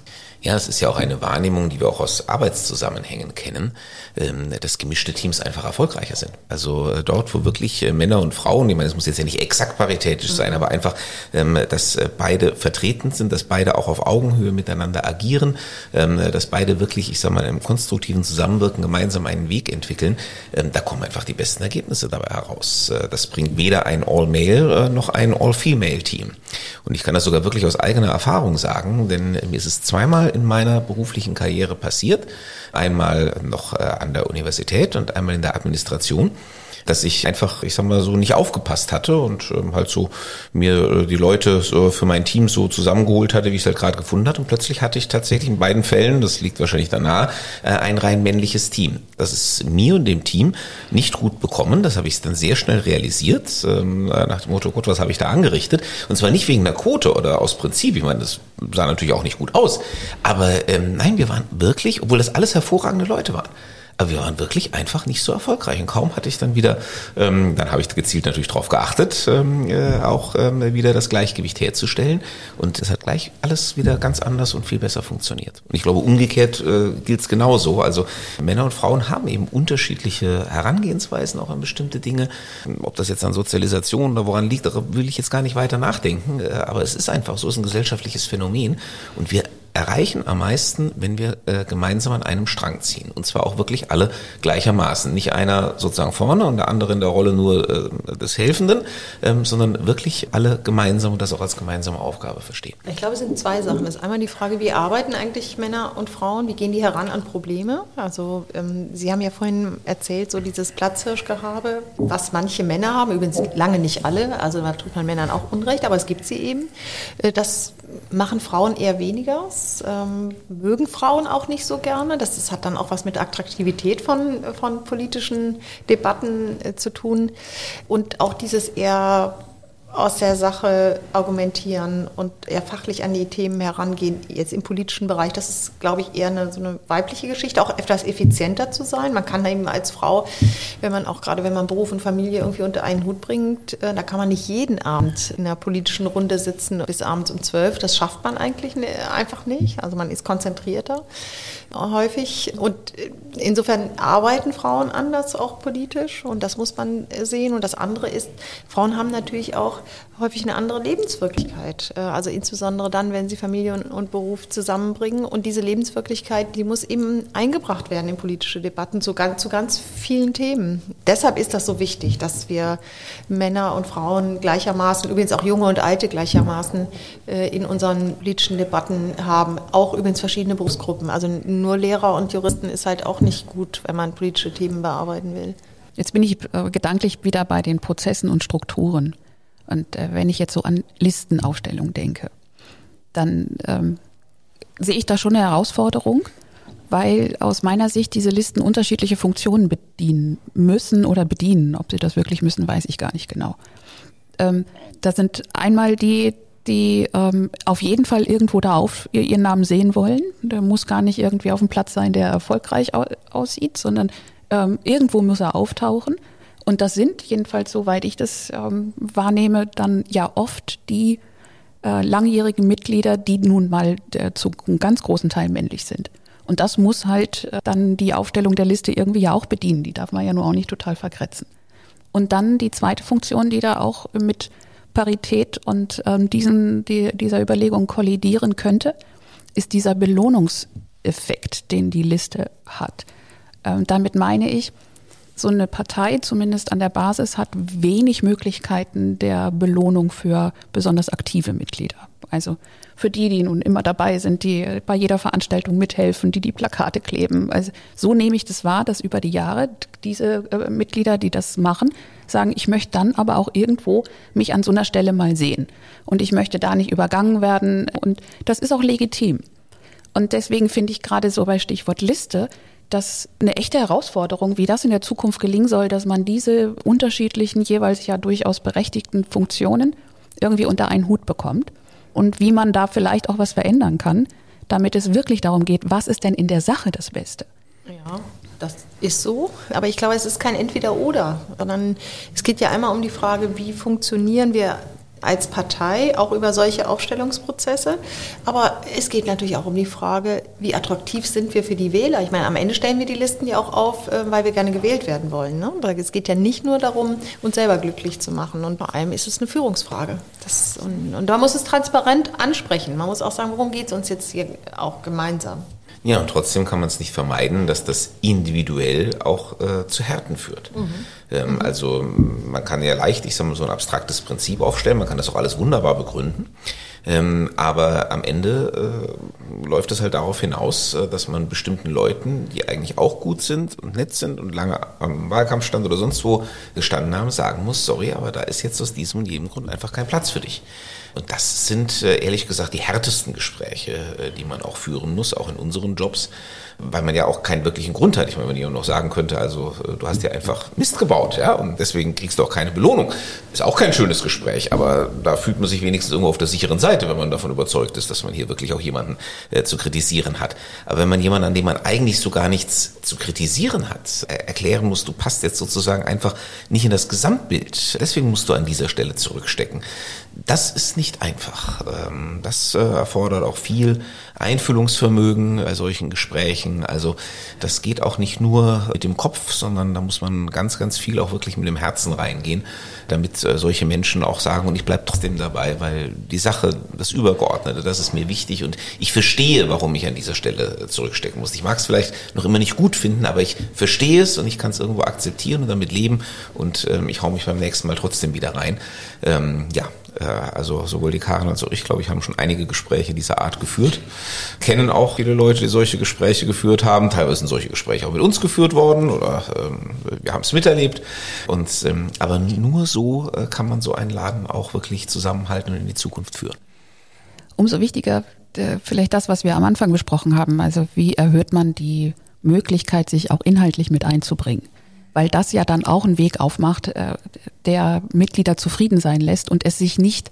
Ja, es ist ja auch eine Wahrnehmung, die wir auch aus Arbeitszusammenhängen kennen, ähm, dass gemischte Teams einfach erfolgreicher sind. Also äh, dort, wo wirklich äh, Männer und Frauen, ich meine, es muss jetzt ja nicht exakt paritätisch sein, aber einfach, ähm, dass äh, beide vertreten sind, dass beide auch auf Augenhöhe miteinander agieren, ähm, dass beide wirklich, ich sag mal, im konstruktiven Zusammenwirken gemeinsam einen Weg entwickeln, da kommen einfach die besten Ergebnisse dabei heraus. Das bringt weder ein All-Male noch ein All-Female-Team. Und ich kann das sogar wirklich aus eigener Erfahrung sagen, denn mir ist es zweimal in meiner beruflichen Karriere passiert. Einmal noch äh, an der Universität und einmal in der Administration dass ich einfach, ich sag mal so, nicht aufgepasst hatte und ähm, halt so mir äh, die Leute so für mein Team so zusammengeholt hatte, wie ich es halt gerade gefunden hatte. Und plötzlich hatte ich tatsächlich in beiden Fällen, das liegt wahrscheinlich danach, äh, ein rein männliches Team. Das ist mir und dem Team nicht gut bekommen. Das habe ich dann sehr schnell realisiert, ähm, nach dem Motto, Gott, was habe ich da angerichtet? Und zwar nicht wegen der Quote oder aus Prinzip. Ich meine, das sah natürlich auch nicht gut aus. Aber ähm, nein, wir waren wirklich, obwohl das alles hervorragende Leute waren. Aber wir waren wirklich einfach nicht so erfolgreich. Und kaum hatte ich dann wieder, ähm, dann habe ich gezielt natürlich darauf geachtet, ähm, äh, auch ähm, wieder das Gleichgewicht herzustellen. Und es hat gleich alles wieder ganz anders und viel besser funktioniert. Und ich glaube, umgekehrt äh, gilt es genauso. Also Männer und Frauen haben eben unterschiedliche Herangehensweisen auch an bestimmte Dinge. Ob das jetzt an Sozialisation oder woran liegt, darüber will ich jetzt gar nicht weiter nachdenken. Äh, aber es ist einfach so, es ist ein gesellschaftliches Phänomen. Und wir erreichen am meisten, wenn wir äh, gemeinsam an einem Strang ziehen. Und zwar auch wirklich alle gleichermaßen. Nicht einer sozusagen vorne und der andere in der Rolle nur äh, des Helfenden, ähm, sondern wirklich alle gemeinsam und das auch als gemeinsame Aufgabe verstehen. Ich glaube, es sind zwei Sachen. Das ist einmal die Frage, wie arbeiten eigentlich Männer und Frauen? Wie gehen die heran an Probleme? Also ähm, Sie haben ja vorhin erzählt, so dieses Platzhirschgehabe, was manche Männer haben, übrigens lange nicht alle, also da tut man Männern auch Unrecht, aber es gibt sie eben. Äh, das machen Frauen eher weniger. Ähm, mögen Frauen auch nicht so gerne. Das, das, hat dann auch was mit Attraktivität von, von politischen Debatten äh, zu tun. Und auch dieses eher aus der Sache argumentieren und eher fachlich an die Themen herangehen, jetzt im politischen Bereich, das ist, glaube ich, eher eine, so eine weibliche Geschichte, auch etwas effizienter zu sein. Man kann eben als Frau, wenn man auch gerade, wenn man Beruf und Familie irgendwie unter einen Hut bringt, äh, da kann man nicht jeden Abend in einer politischen Runde sitzen bis abends um zwölf. Das schafft man eigentlich ne, einfach nicht. Also man ist konzentrierter häufig. Und insofern arbeiten Frauen anders auch politisch und das muss man sehen. Und das andere ist, Frauen haben natürlich auch häufig eine andere Lebenswirklichkeit. Äh, also insbesondere dann, wenn sie Familie und, Beruf zusammenbringen. Und diese Lebenswirklichkeit, die muss eben eingebracht werden in politische Debatten zu ganz, zu ganz vielen Themen. Deshalb ist das so wichtig, dass wir Männer und Frauen gleichermaßen, übrigens auch junge und alte gleichermaßen äh, in unseren politischen Debatten haben. Auch übrigens verschiedene Berufsgruppen. Also nur Lehrer und Juristen ist halt auch nicht gut, wenn man politische Themen bearbeiten will. Jetzt bin ich äh, gedanklich wieder bei den Prozessen und Strukturen. Und äh, wenn ich jetzt so an Listenaufstellung denke, dann ähm, sehe ich da schon eine Herausforderung, weil aus meiner Sicht diese Listen unterschiedliche Funktionen bedienen müssen oder bedienen. Ob sie das wirklich müssen, weiß ich gar nicht genau. Ähm, da sind einmal die, die ähm, auf jeden Fall irgendwo da auf ihren Namen sehen wollen. Der muss gar nicht irgendwie auf dem Platz sein, der erfolgreich aussieht, sondern ähm, irgendwo muss er auftauchen. Und das sind jedenfalls, soweit ich das ähm, wahrnehme, dann ja oft die äh, langjährigen Mitglieder, die nun mal äh, zu einem ganz großen Teil männlich sind. Und das muss halt äh, dann die Aufstellung der Liste irgendwie ja auch bedienen. Die darf man ja nur auch nicht total verkretzen. Und dann die zweite Funktion, die da auch mit Parität und ähm, diesen, die, dieser Überlegung kollidieren könnte, ist dieser Belohnungseffekt, den die Liste hat. Ähm, damit meine ich, so eine Partei, zumindest an der Basis, hat wenig Möglichkeiten der Belohnung für besonders aktive Mitglieder. Also für die, die nun immer dabei sind, die bei jeder Veranstaltung mithelfen, die die Plakate kleben. Also so nehme ich das wahr, dass über die Jahre diese äh, Mitglieder, die das machen, sagen, ich möchte dann aber auch irgendwo mich an so einer Stelle mal sehen. Und ich möchte da nicht übergangen werden. Und das ist auch legitim. Und deswegen finde ich gerade so bei Stichwort Liste, das eine echte Herausforderung, wie das in der Zukunft gelingen soll, dass man diese unterschiedlichen, jeweils ja durchaus berechtigten Funktionen irgendwie unter einen Hut bekommt und wie man da vielleicht auch was verändern kann, damit es wirklich darum geht, was ist denn in der Sache das Beste? Ja, das ist so, aber ich glaube, es ist kein Entweder-Oder, sondern es geht ja einmal um die Frage, wie funktionieren wir als Partei auch über solche Aufstellungsprozesse. Aber es geht natürlich auch um die Frage, wie attraktiv sind wir für die Wähler? Ich meine, am Ende stellen wir die Listen ja auch auf, äh, weil wir gerne gewählt werden wollen. Ne? Es geht ja nicht nur darum, uns selber glücklich zu machen. Und vor allem ist es eine Führungsfrage. Das, und, und da muss es transparent ansprechen. Man muss auch sagen, worum geht es uns jetzt hier auch gemeinsam? Ja, und trotzdem kann man es nicht vermeiden, dass das individuell auch äh, zu Härten führt. Mhm. Ähm, mhm. Also man kann ja leicht, ich sag mal, so ein abstraktes Prinzip aufstellen, man kann das auch alles wunderbar begründen. Ähm, aber am Ende äh, läuft es halt darauf hinaus, äh, dass man bestimmten Leuten, die eigentlich auch gut sind und nett sind und lange am Wahlkampfstand oder sonst wo gestanden haben, sagen muss, sorry, aber da ist jetzt aus diesem und jedem Grund einfach kein Platz für dich. Und das sind äh, ehrlich gesagt die härtesten Gespräche, äh, die man auch führen muss, auch in unseren Jobs, weil man ja auch keinen wirklichen Grund hat. Ich meine, wenn jemand noch sagen könnte, also äh, du hast ja einfach Mist gebaut, ja, und deswegen kriegst du auch keine Belohnung. Ist auch kein schönes Gespräch, aber da fühlt man sich wenigstens irgendwo auf der sicheren Seite, wenn man davon überzeugt ist, dass man hier wirklich auch jemanden äh, zu kritisieren hat. Aber wenn man jemanden, an dem man eigentlich so gar nichts zu kritisieren hat, äh, erklären muss, du passt jetzt sozusagen einfach nicht in das Gesamtbild. Deswegen musst du an dieser Stelle zurückstecken. Das ist nicht einfach. Ähm, das äh, erfordert auch viel Einfühlungsvermögen bei solchen Gesprächen. Also das geht auch nicht nur mit dem Kopf, sondern da muss man ganz, ganz viel auch wirklich mit dem Herzen reingehen, damit äh, solche Menschen auch sagen, und ich bleibe trotzdem dabei, weil die Sache, das Übergeordnete, das ist mir wichtig und ich verstehe, warum ich an dieser Stelle zurückstecken muss. Ich mag es vielleicht noch immer nicht gut finden, aber ich verstehe es und ich kann es irgendwo akzeptieren und damit leben und ähm, ich hau mich beim nächsten Mal trotzdem wieder rein. Ähm, ja, äh, also sowohl die Karin als auch ich, glaube ich, haben schon einige Gespräche dieser Art geführt. Kennen auch viele Leute, die solche Gespräche geführt haben. Teilweise sind solche Gespräche auch mit uns geführt worden oder ähm, wir haben es miterlebt. Und ähm, aber nur so äh, kann man so einen Laden auch wirklich zusammenhalten und in die Zukunft führen. Umso wichtiger äh, vielleicht das, was wir am Anfang besprochen haben. Also wie erhöht man die Möglichkeit, sich auch inhaltlich mit einzubringen? weil das ja dann auch einen Weg aufmacht, äh, der Mitglieder zufrieden sein lässt und es sich nicht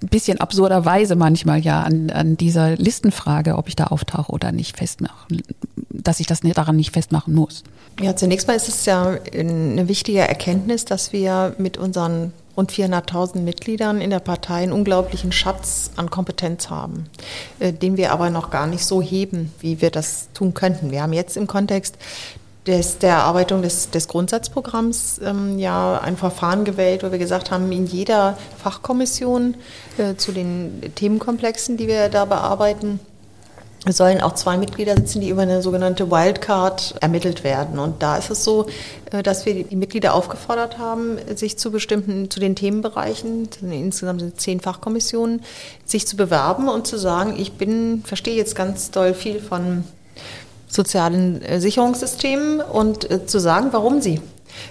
bisschen absurderweise manchmal ja an, an dieser Listenfrage, ob ich da auftauche oder nicht, festmachen, dass ich das daran nicht festmachen muss. Ja, zunächst mal ist es ja eine wichtige Erkenntnis, dass wir mit unseren rund 400.000 Mitgliedern in der Partei einen unglaublichen Schatz an Kompetenz haben, äh, den wir aber noch gar nicht so heben, wie wir das tun könnten. Wir haben jetzt im Kontext des, der Erarbeitung des, des Grundsatzprogramms ähm, ja ein Verfahren gewählt, wo wir gesagt haben, in jeder Fachkommission äh, zu den Themenkomplexen, die wir da bearbeiten, sollen auch zwei Mitglieder sitzen, die über eine sogenannte Wildcard ermittelt werden. Und da ist es so, äh, dass wir die Mitglieder aufgefordert haben, sich zu bestimmten, zu den Themenbereichen, insgesamt sind zehn Fachkommissionen, sich zu bewerben und zu sagen, ich bin, verstehe jetzt ganz doll viel von sozialen äh, Sicherungssystemen und äh, zu sagen, warum sie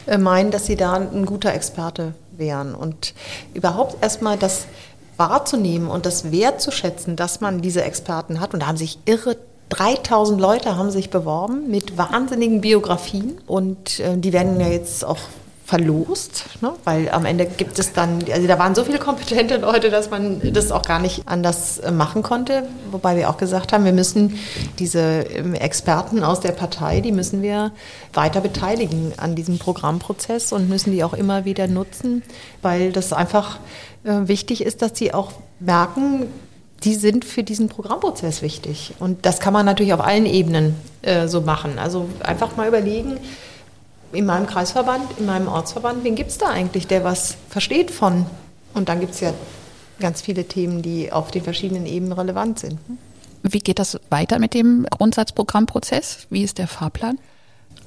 äh, meinen, dass sie da ein guter Experte wären. Und überhaupt erstmal das wahrzunehmen und das wertzuschätzen, dass man diese Experten hat. Und da haben sich irre 3000 Leute haben sich beworben mit wahnsinnigen Biografien und die werden ja jetzt auch verlost, ne? weil am Ende gibt es dann, also da waren so viele kompetente Leute, dass man das auch gar nicht anders äh, machen konnte, wobei wir auch gesagt haben, wir müssen diese ähm, Experten aus der Partei, die müssen wir weiter beteiligen an diesem Programmprozess und müssen die auch immer wieder nutzen, weil das einfach äh, wichtig ist, dass sie auch merken, die sind für diesen Programmprozess wichtig. Und das kann man natürlich auf allen Ebenen äh, so machen. Also einfach mal überlegen, in meinem Kreisverband, in meinem Ortsverband, wen gibt es da eigentlich, der was versteht von? Und dann gibt es ja ganz viele Themen, die auf den verschiedenen Ebenen relevant sind. Wie geht das weiter mit dem Grundsatzprogrammprozess? Wie ist der Fahrplan?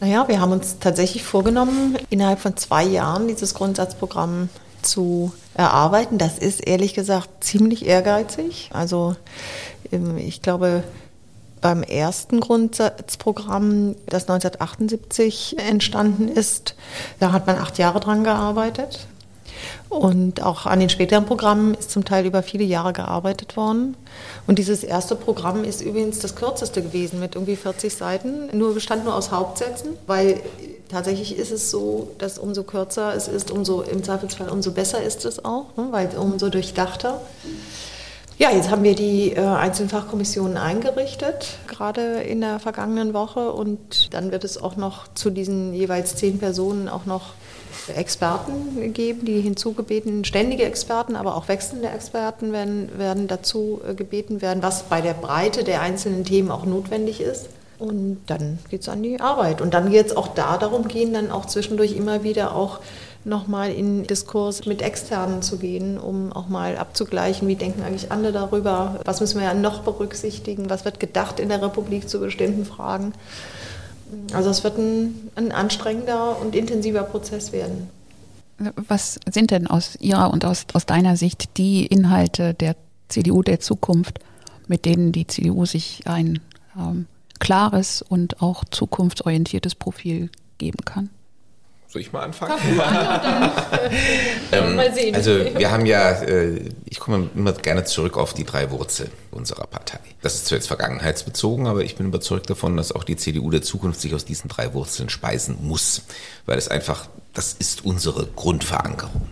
Naja, wir haben uns tatsächlich vorgenommen, innerhalb von zwei Jahren dieses Grundsatzprogramm zu erarbeiten. Das ist ehrlich gesagt ziemlich ehrgeizig. Also ähm, ich glaube, beim ersten Grundsatzprogramm, das 1978 entstanden ist, da hat man acht Jahre dran gearbeitet. Und auch an den späteren Programmen ist zum Teil über viele Jahre gearbeitet worden. Und dieses erste Programm ist übrigens das kürzeste gewesen mit irgendwie 40 Seiten. Nur bestand nur aus Hauptsätzen, weil tatsächlich ist es so, dass umso kürzer es ist, umso im Zweifelsfall umso besser ist es auch, ne, weil umso durchdachter. Ja, jetzt haben wir die äh, einzelnen Fachkommissionen eingerichtet, gerade in der vergangenen Woche. Und dann wird es auch noch zu diesen jeweils zehn Personen auch noch Experten geben, die hinzugebeten, ständige Experten, aber auch wechselnde Experten werden, werden dazu äh, gebeten werden, was bei der Breite der einzelnen Themen auch notwendig ist. Und dann geht es an die Arbeit. Und dann wird es auch da darum gehen, dann auch zwischendurch immer wieder auch nochmal in Diskurs mit Externen zu gehen, um auch mal abzugleichen, wie denken eigentlich andere darüber, was müssen wir ja noch berücksichtigen, was wird gedacht in der Republik zu bestimmten Fragen. Also es wird ein, ein anstrengender und intensiver Prozess werden. Was sind denn aus Ihrer und aus, aus deiner Sicht die Inhalte der CDU der Zukunft, mit denen die CDU sich ein ähm, klares und auch zukunftsorientiertes Profil geben kann? Soll ich mal anfangen? An <laughs> <laughs> ähm, mal sehen. Also wir haben ja, äh, ich komme immer gerne zurück auf die drei Wurzeln unserer Partei. Das ist zwar jetzt vergangenheitsbezogen, aber ich bin überzeugt davon, dass auch die CDU der Zukunft sich aus diesen drei Wurzeln speisen muss, weil es einfach, das ist unsere Grundverankerung.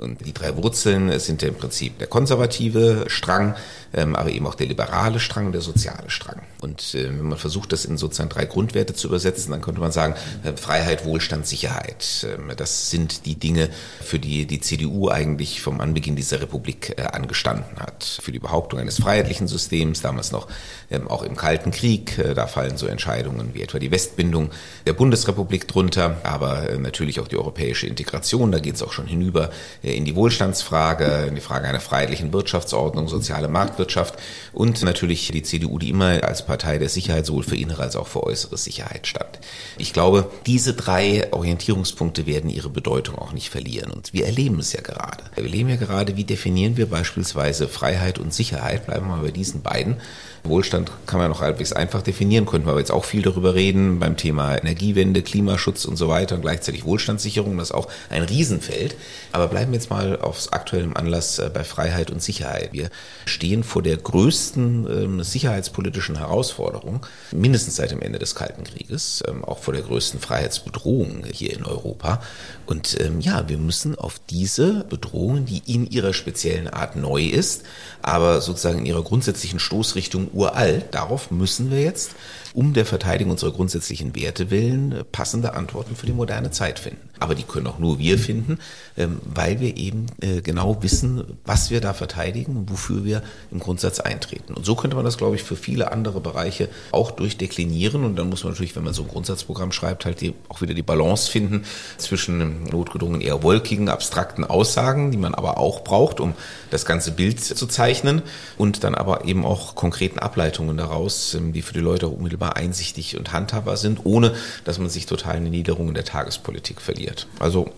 Und die drei Wurzeln sind ja im Prinzip der konservative Strang, ähm, aber eben auch der liberale Strang und der soziale Strang. Und äh, wenn man versucht, das in sozusagen drei Grundwerte zu übersetzen, dann könnte man sagen, äh, Freiheit, Wohlstand, Sicherheit. Ähm, das sind die Dinge, für die die CDU eigentlich vom Anbeginn dieser Republik äh, angestanden hat. Für die Behauptung eines freiheitlichen Systems, damals noch ähm, auch im Kalten Krieg, da fallen so Entscheidungen wie etwa die Westbindung der Bundesrepublik drunter, aber natürlich auch die europäische Integration, da geht es auch schon hinüber in die Wohlstandsfrage, in die Frage einer freiheitlichen Wirtschaftsordnung, soziale Marktwirtschaft und natürlich die CDU, die immer als Partei der Sicherheit sowohl für innere als auch für äußere Sicherheit stand. Ich glaube, diese drei Orientierungspunkte werden ihre Bedeutung auch nicht verlieren und wir erleben es ja gerade. Wir erleben ja gerade, wie definieren wir beispielsweise Freiheit und Sicherheit, bleiben wir mal bei diesen beiden. Wohlstand kann man noch halbwegs einfach definieren, könnten wir aber jetzt auch viel darüber reden beim Thema Energiewende, Klimaschutz und so weiter und gleichzeitig Wohlstandssicherung, das ist auch ein Riesenfeld. Aber bleiben wir jetzt mal aufs aktuellen Anlass äh, bei Freiheit und Sicherheit. Wir stehen vor der größten ähm, sicherheitspolitischen Herausforderung, mindestens seit dem Ende des Kalten Krieges, ähm, auch vor der größten Freiheitsbedrohung hier in Europa. Und ähm, ja, wir müssen auf diese Bedrohung, die in ihrer speziellen Art neu ist, aber sozusagen in ihrer grundsätzlichen Stoßrichtung uralt. Darauf müssen wir jetzt um der Verteidigung unserer grundsätzlichen Werte willen passende Antworten für die moderne Zeit finden. Aber die können auch nur wir finden, ähm, weil wir eben äh, genau wissen, was wir da verteidigen und wofür wir im Grundsatz eintreten. Und so könnte man das, glaube ich, für viele andere Bereiche auch durchdeklinieren. Und dann muss man natürlich, wenn man so ein Grundsatzprogramm schreibt, halt auch wieder die Balance finden zwischen notgedrungen eher wolkigen, abstrakten Aussagen, die man aber auch braucht, um das ganze Bild zu zeichnen und dann aber eben auch konkreten Ableitungen daraus, ähm, die für die Leute unmittelbar einsichtig und handhabbar sind, ohne dass man sich total in die Niederungen der Tagespolitik verliert. Also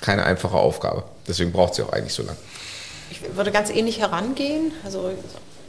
keine einfache Aufgabe. Deswegen braucht sie auch eigentlich so lange. Ich würde ganz ähnlich herangehen. Also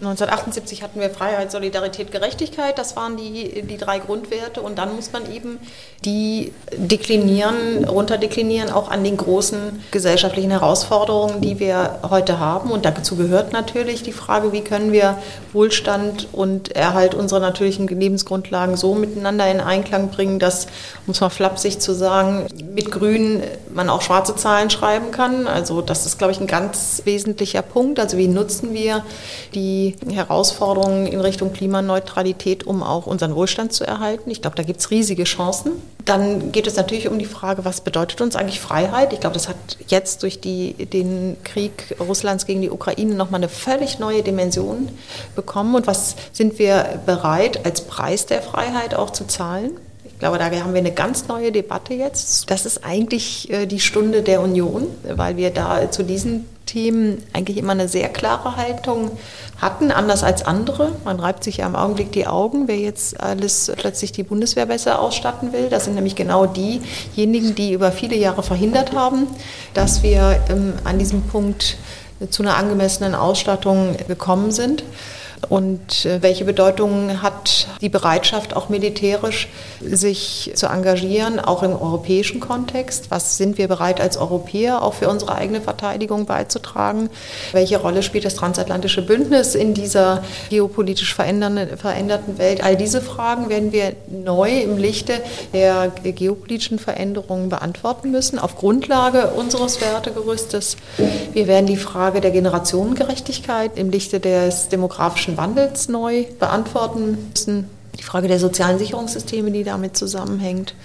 1978 hatten wir Freiheit, Solidarität, Gerechtigkeit. Das waren die, die drei Grundwerte. Und dann muss man eben die deklinieren, runterdeklinieren, auch an den großen gesellschaftlichen Herausforderungen, die wir heute haben. Und dazu gehört natürlich die Frage, wie können wir Wohlstand und Erhalt unserer natürlichen Lebensgrundlagen so miteinander in Einklang bringen, dass, um es mal flapsig zu sagen, mit Grün man auch schwarze Zahlen schreiben kann. Also das ist, glaube ich, ein ganz wesentlicher Punkt. Also wie nutzen wir die Herausforderungen in Richtung Klimaneutralität, um auch unseren Wohlstand zu erhalten? Ich glaube, da gibt es riesige Chancen. Dann geht es natürlich um die Frage, was bedeutet uns eigentlich Freiheit? Ich glaube, das hat jetzt durch die, den Krieg Russlands gegen die Ukraine nochmal eine völlig neue Dimension bekommen. Und was sind wir bereit, als Preis der Freiheit auch zu zahlen? Ich glaube, da haben wir eine ganz neue Debatte jetzt. Das ist eigentlich äh, die Stunde der Union, weil wir da zu diesen Themen eigentlich immer eine sehr klare Haltung hatten, anders als andere. Man reibt sich ja im Augenblick die Augen, wer jetzt alles plötzlich die Bundeswehr besser ausstatten will. Das sind nämlich genau diejenigen, die über viele Jahre verhindert haben, dass wir ähm, an diesem Punkt zu einer angemessenen Ausstattung gekommen sind und äh, welche Bedeutung hat die Bereitschaft, auch militärisch sich zu engagieren, auch im europäischen Kontext? Was sind wir bereit als Europäer auch für unsere eigene Verteidigung beizutragen? Welche Rolle spielt das transatlantische Bündnis in dieser geopolitisch veränderten Welt? All diese Fragen werden wir neu im Lichte der geopolitischen Veränderungen beantworten müssen, auf Grundlage unseres Wertegerüstes. Wir werden die Frage der Generationengerechtigkeit im Lichte des demografischen demografischen Wandels neu beantworten müssen. Die Frage der sozialen Sicherungssysteme, die damit zusammenhängt.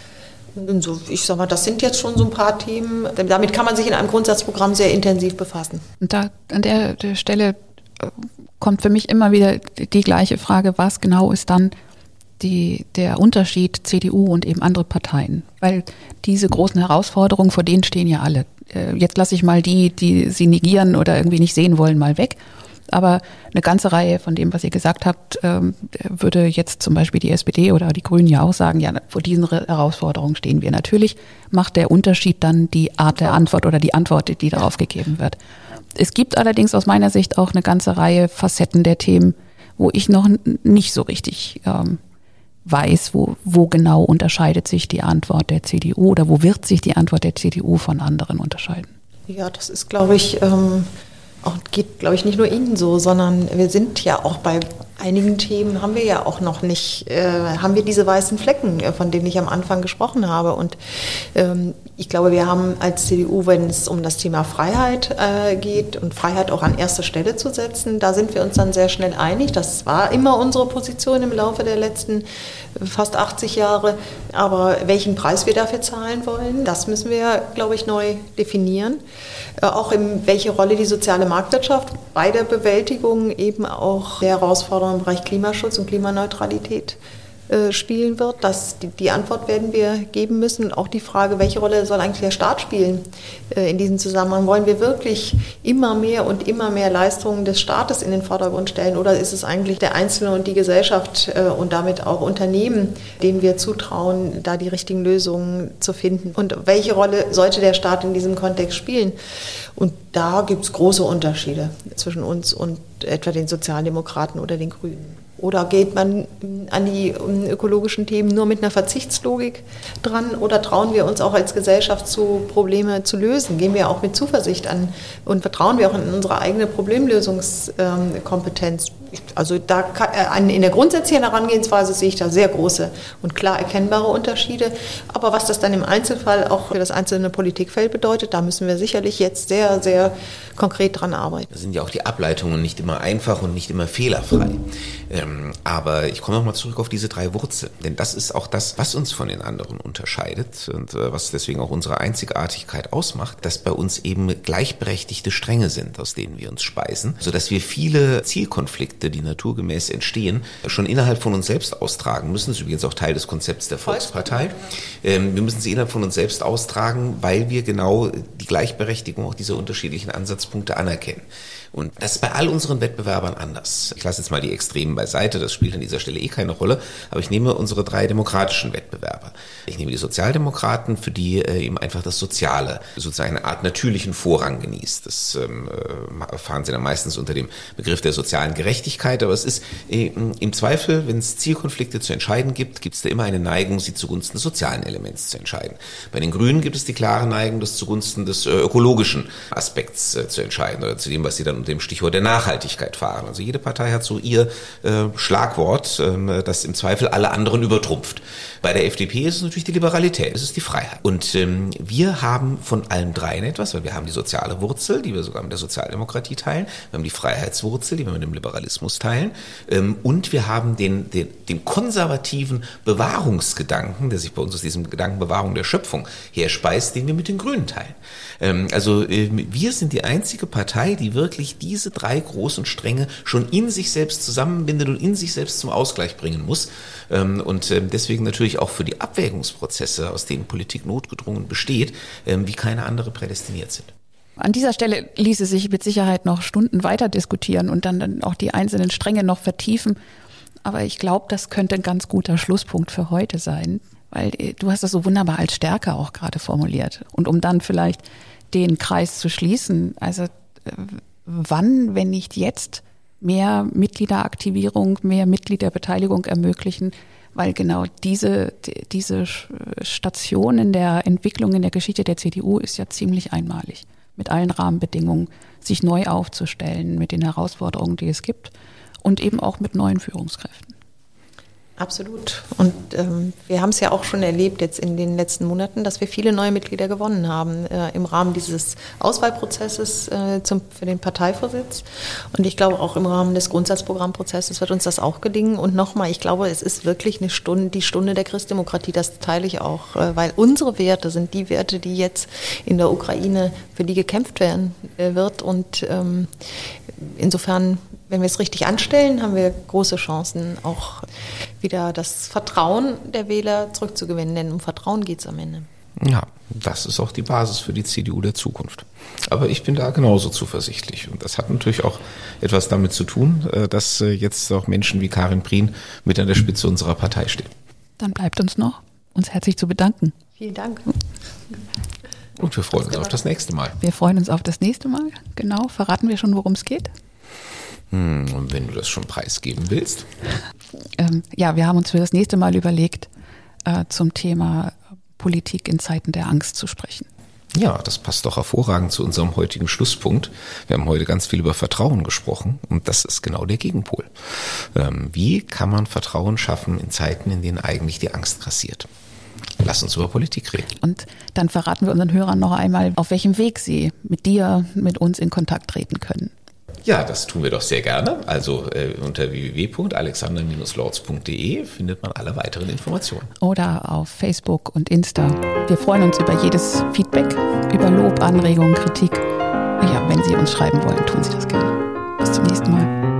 So, ich sage mal, das sind jetzt schon so ein paar Themen. Damit kann man sich in einem Grundsatzprogramm sehr intensiv befassen. Und da an der, der Stelle äh, kommt für mich immer wieder die gleiche Frage, was genau ist dann die, der Unterschied CDU und eben andere Parteien? Weil diese großen Herausforderungen, vor denen stehen ja alle. Äh, jetzt lasse ich mal die, die sie negieren oder irgendwie nicht sehen wollen, mal weg aber eine ganze Reihe von dem, was ihr gesagt habt, ähm, würde jetzt zum Beispiel die SPD oder die Grünen ja auch sagen, ja, vor diesen Herausforderungen stehen wir. Natürlich macht der Unterschied dann die Art der Antwort oder die Antwort, die darauf gegeben wird. Es gibt allerdings aus meiner Sicht auch eine ganze Reihe Facetten der Themen, wo ich noch nicht so richtig ähm, weiß, wo, wo genau unterscheidet sich die Antwort der CDU oder wo wird sich die Antwort der CDU von anderen unterscheiden. Ja, das ist, glaube ich, ähm, auch geht, glaube ich, nicht nur Ihnen so, sondern wir sind ja auch bei einigen Themen haben wir ja auch noch nicht, äh, haben wir diese weißen Flecken, äh, von denen ich am Anfang gesprochen habe. Und ähm, ich glaube, wir haben als CDU, wenn es um das Thema Freiheit äh, geht und Freiheit auch an erster Stelle zu setzen, da sind wir uns dann sehr schnell einig. Das war immer unsere Position im Laufe der letzten äh, fast 80 Jahre. Aber welchen Preis wir dafür zahlen wollen, das müssen wir, glaube ich, neu definieren. Äh, auch in welche Rolle die soziale Marktwirtschaft bei der Bewältigung eben auch der Herausforderungen im Bereich Klimaschutz und Klimaneutralität spielen wird. Das, die, die, Antwort werden wir geben müssen. Auch die Frage, welche Rolle soll eigentlich der Staat spielen äh, in diesem Zusammenhang? Wollen wir wirklich immer mehr und immer mehr Leistungen des Staates in den Vordergrund stellen? Oder ist es eigentlich der Einzelne und die Gesellschaft äh, und damit auch Unternehmen, denen wir zutrauen, da die richtigen Lösungen zu finden? Und welche Rolle sollte der Staat in diesem Kontext spielen? Und da gibt es große Unterschiede zwischen uns und etwa den Sozialdemokraten oder den Grünen. Oder geht man an die ökologischen Themen nur mit einer Verzichtslogik dran oder trauen wir uns auch als Gesellschaft zu, Probleme zu lösen? Gehen wir auch mit Zuversicht an und vertrauen wir auch in unsere eigene Problemlösungskompetenz? Also da kann, äh, in der grundsätzlichen Herangehensweise sehe ich da sehr große und klar erkennbare Unterschiede. Aber was das dann im Einzelfall auch für das einzelne Politikfeld bedeutet, da müssen wir sicherlich jetzt sehr, sehr konkret dran arbeiten. Da sind ja auch die Ableitungen nicht immer einfach und nicht immer fehlerfrei. Ähm, aber ich komme nochmal zurück auf diese drei Wurzeln, denn das ist auch das, was uns von den anderen unterscheidet und äh, was deswegen auch unsere Einzigartigkeit ausmacht, dass bei uns eben gleichberechtigte Stränge sind, aus denen wir uns speisen, sodass wir viele Zielkonflikte, die naturgemäß entstehen, schon innerhalb von uns selbst austragen müssen. Das ist übrigens auch Teil des Konzepts der Volkspartei. Ähm, wir müssen sie innerhalb von uns selbst austragen, weil wir genau die Gleichberechtigung auch dieser unterschiedlichen Ansatzpunkte anerkennen. Und das ist bei all unseren Wettbewerbern anders. Ich lasse jetzt mal die Extremen beiseite, das spielt an dieser Stelle eh keine Rolle, aber ich nehme unsere drei demokratischen Wettbewerber. Ich nehme die Sozialdemokraten, für die äh, eben einfach das Soziale sozusagen eine Art natürlichen Vorrang genießt. Das ähm, äh, fahren sie dann meistens unter dem Begriff der sozialen Gerechtigkeit, aber es ist äh, im Zweifel, wenn es Zielkonflikte zu entscheiden gibt, gibt es da immer eine Neigung, sie zugunsten des sozialen Elements zu entscheiden. Bei den Grünen gibt es die klare Neigung, das zugunsten des äh, ökologischen Aspekts zu entscheiden oder zu dem, was sie dann dem Stichwort der Nachhaltigkeit fahren. Also jede Partei hat so ihr äh, Schlagwort, äh, das im Zweifel alle anderen übertrumpft. Bei der FDP ist es natürlich die Liberalität, es ist die Freiheit. Und ähm, wir haben von allen dreien etwas, weil wir haben die soziale Wurzel, die wir sogar mit der Sozialdemokratie teilen, wir haben die Freiheitswurzel, die wir mit dem Liberalismus teilen, ähm, und wir haben den, den, den konservativen Bewahrungsgedanken, der sich bei uns aus diesem Gedanken Bewahrung der Schöpfung herspeist, den wir mit den Grünen teilen. Ähm, also äh, wir sind die einzige Partei, die wirklich diese drei großen Stränge schon in sich selbst zusammenbindet und in sich selbst zum Ausgleich bringen muss. Ähm, und ähm, deswegen natürlich auch für die Abwägungsprozesse, aus denen Politik notgedrungen besteht, wie keine andere prädestiniert sind. An dieser Stelle ließe sich mit Sicherheit noch Stunden weiter diskutieren und dann, dann auch die einzelnen Stränge noch vertiefen. Aber ich glaube, das könnte ein ganz guter Schlusspunkt für heute sein, weil äh, du hast das so wunderbar als Stärke auch gerade formuliert. Und um dann vielleicht den Kreis zu schließen, also äh, wann, wenn nicht jetzt, mehr Mitgliederaktivierung, mehr Mitgliederbeteiligung ermöglichen, weil genau diese, diese Station in der Entwicklung in der Geschichte der CDU ist ja ziemlich einmalig mit allen Rahmenbedingungen, sich neu aufzustellen mit den Herausforderungen, die es gibt und eben auch mit neuen Führungskräften. Absolut. Und ähm, wir haben es ja auch schon erlebt jetzt in den letzten Monaten, dass wir viele neue Mitglieder gewonnen haben äh, im Rahmen dieses Auswahlprozesses äh, zum, für den Parteivorsitz. Und ich glaube auch im Rahmen des Grundsatzprogrammprozesses wird uns das auch gelingen. Und nochmal, ich glaube, es ist wirklich eine Stunde, die Stunde der Christdemokratie. Das teile ich auch, äh, weil unsere Werte sind die Werte, die jetzt in der Ukraine für die gekämpft werden äh, wird. Und ähm, insofern wenn wir es richtig anstellen, haben wir große Chancen, auch wieder das Vertrauen der Wähler zurückzugewinnen. Denn um Vertrauen geht es am Ende. Ja, das ist auch die Basis für die CDU der Zukunft. Aber ich bin da genauso zuversichtlich. Und das hat natürlich auch etwas damit zu tun, äh, dass äh, jetzt auch Menschen wie Karin Prien mit an der Spitze unserer Partei stehen. Dann bleibt uns noch, uns herzlich zu bedanken. Vielen Dank. Und wir freuen uns auf das nächste Mal. Wir freuen uns auf das nächste Mal. Genau. Verraten wir schon, worum es geht? Hm, und wenn du das schon preisgeben willst? Ähm, ja, wir haben uns für das nächste Mal überlegt, äh, zum Thema Politik in Zeiten der Angst zu sprechen. Ja, das passt doch hervorragend zu unserem heutigen Schlusspunkt. Wir haben heute ganz viel über Vertrauen gesprochen und das ist genau der Gegenpol. Ähm, wie kann man Vertrauen schaffen in Zeiten, in denen eigentlich die Angst grassiert? Lass uns über Politik reden. Und dann verraten wir unseren Hörern noch einmal, auf welchem Weg sie mit dir, mit uns in Kontakt treten können. Ja, das tun wir doch sehr gerne. Also äh, unter www.alexander-lords.de findet man alle weiteren Informationen. Oder auf Facebook und Insta. Wir freuen uns über jedes Feedback, über Lob, Anregungen, Kritik. Ja, wenn Sie uns schreiben wollen, tun Sie das gerne. Bis zum nächsten Mal.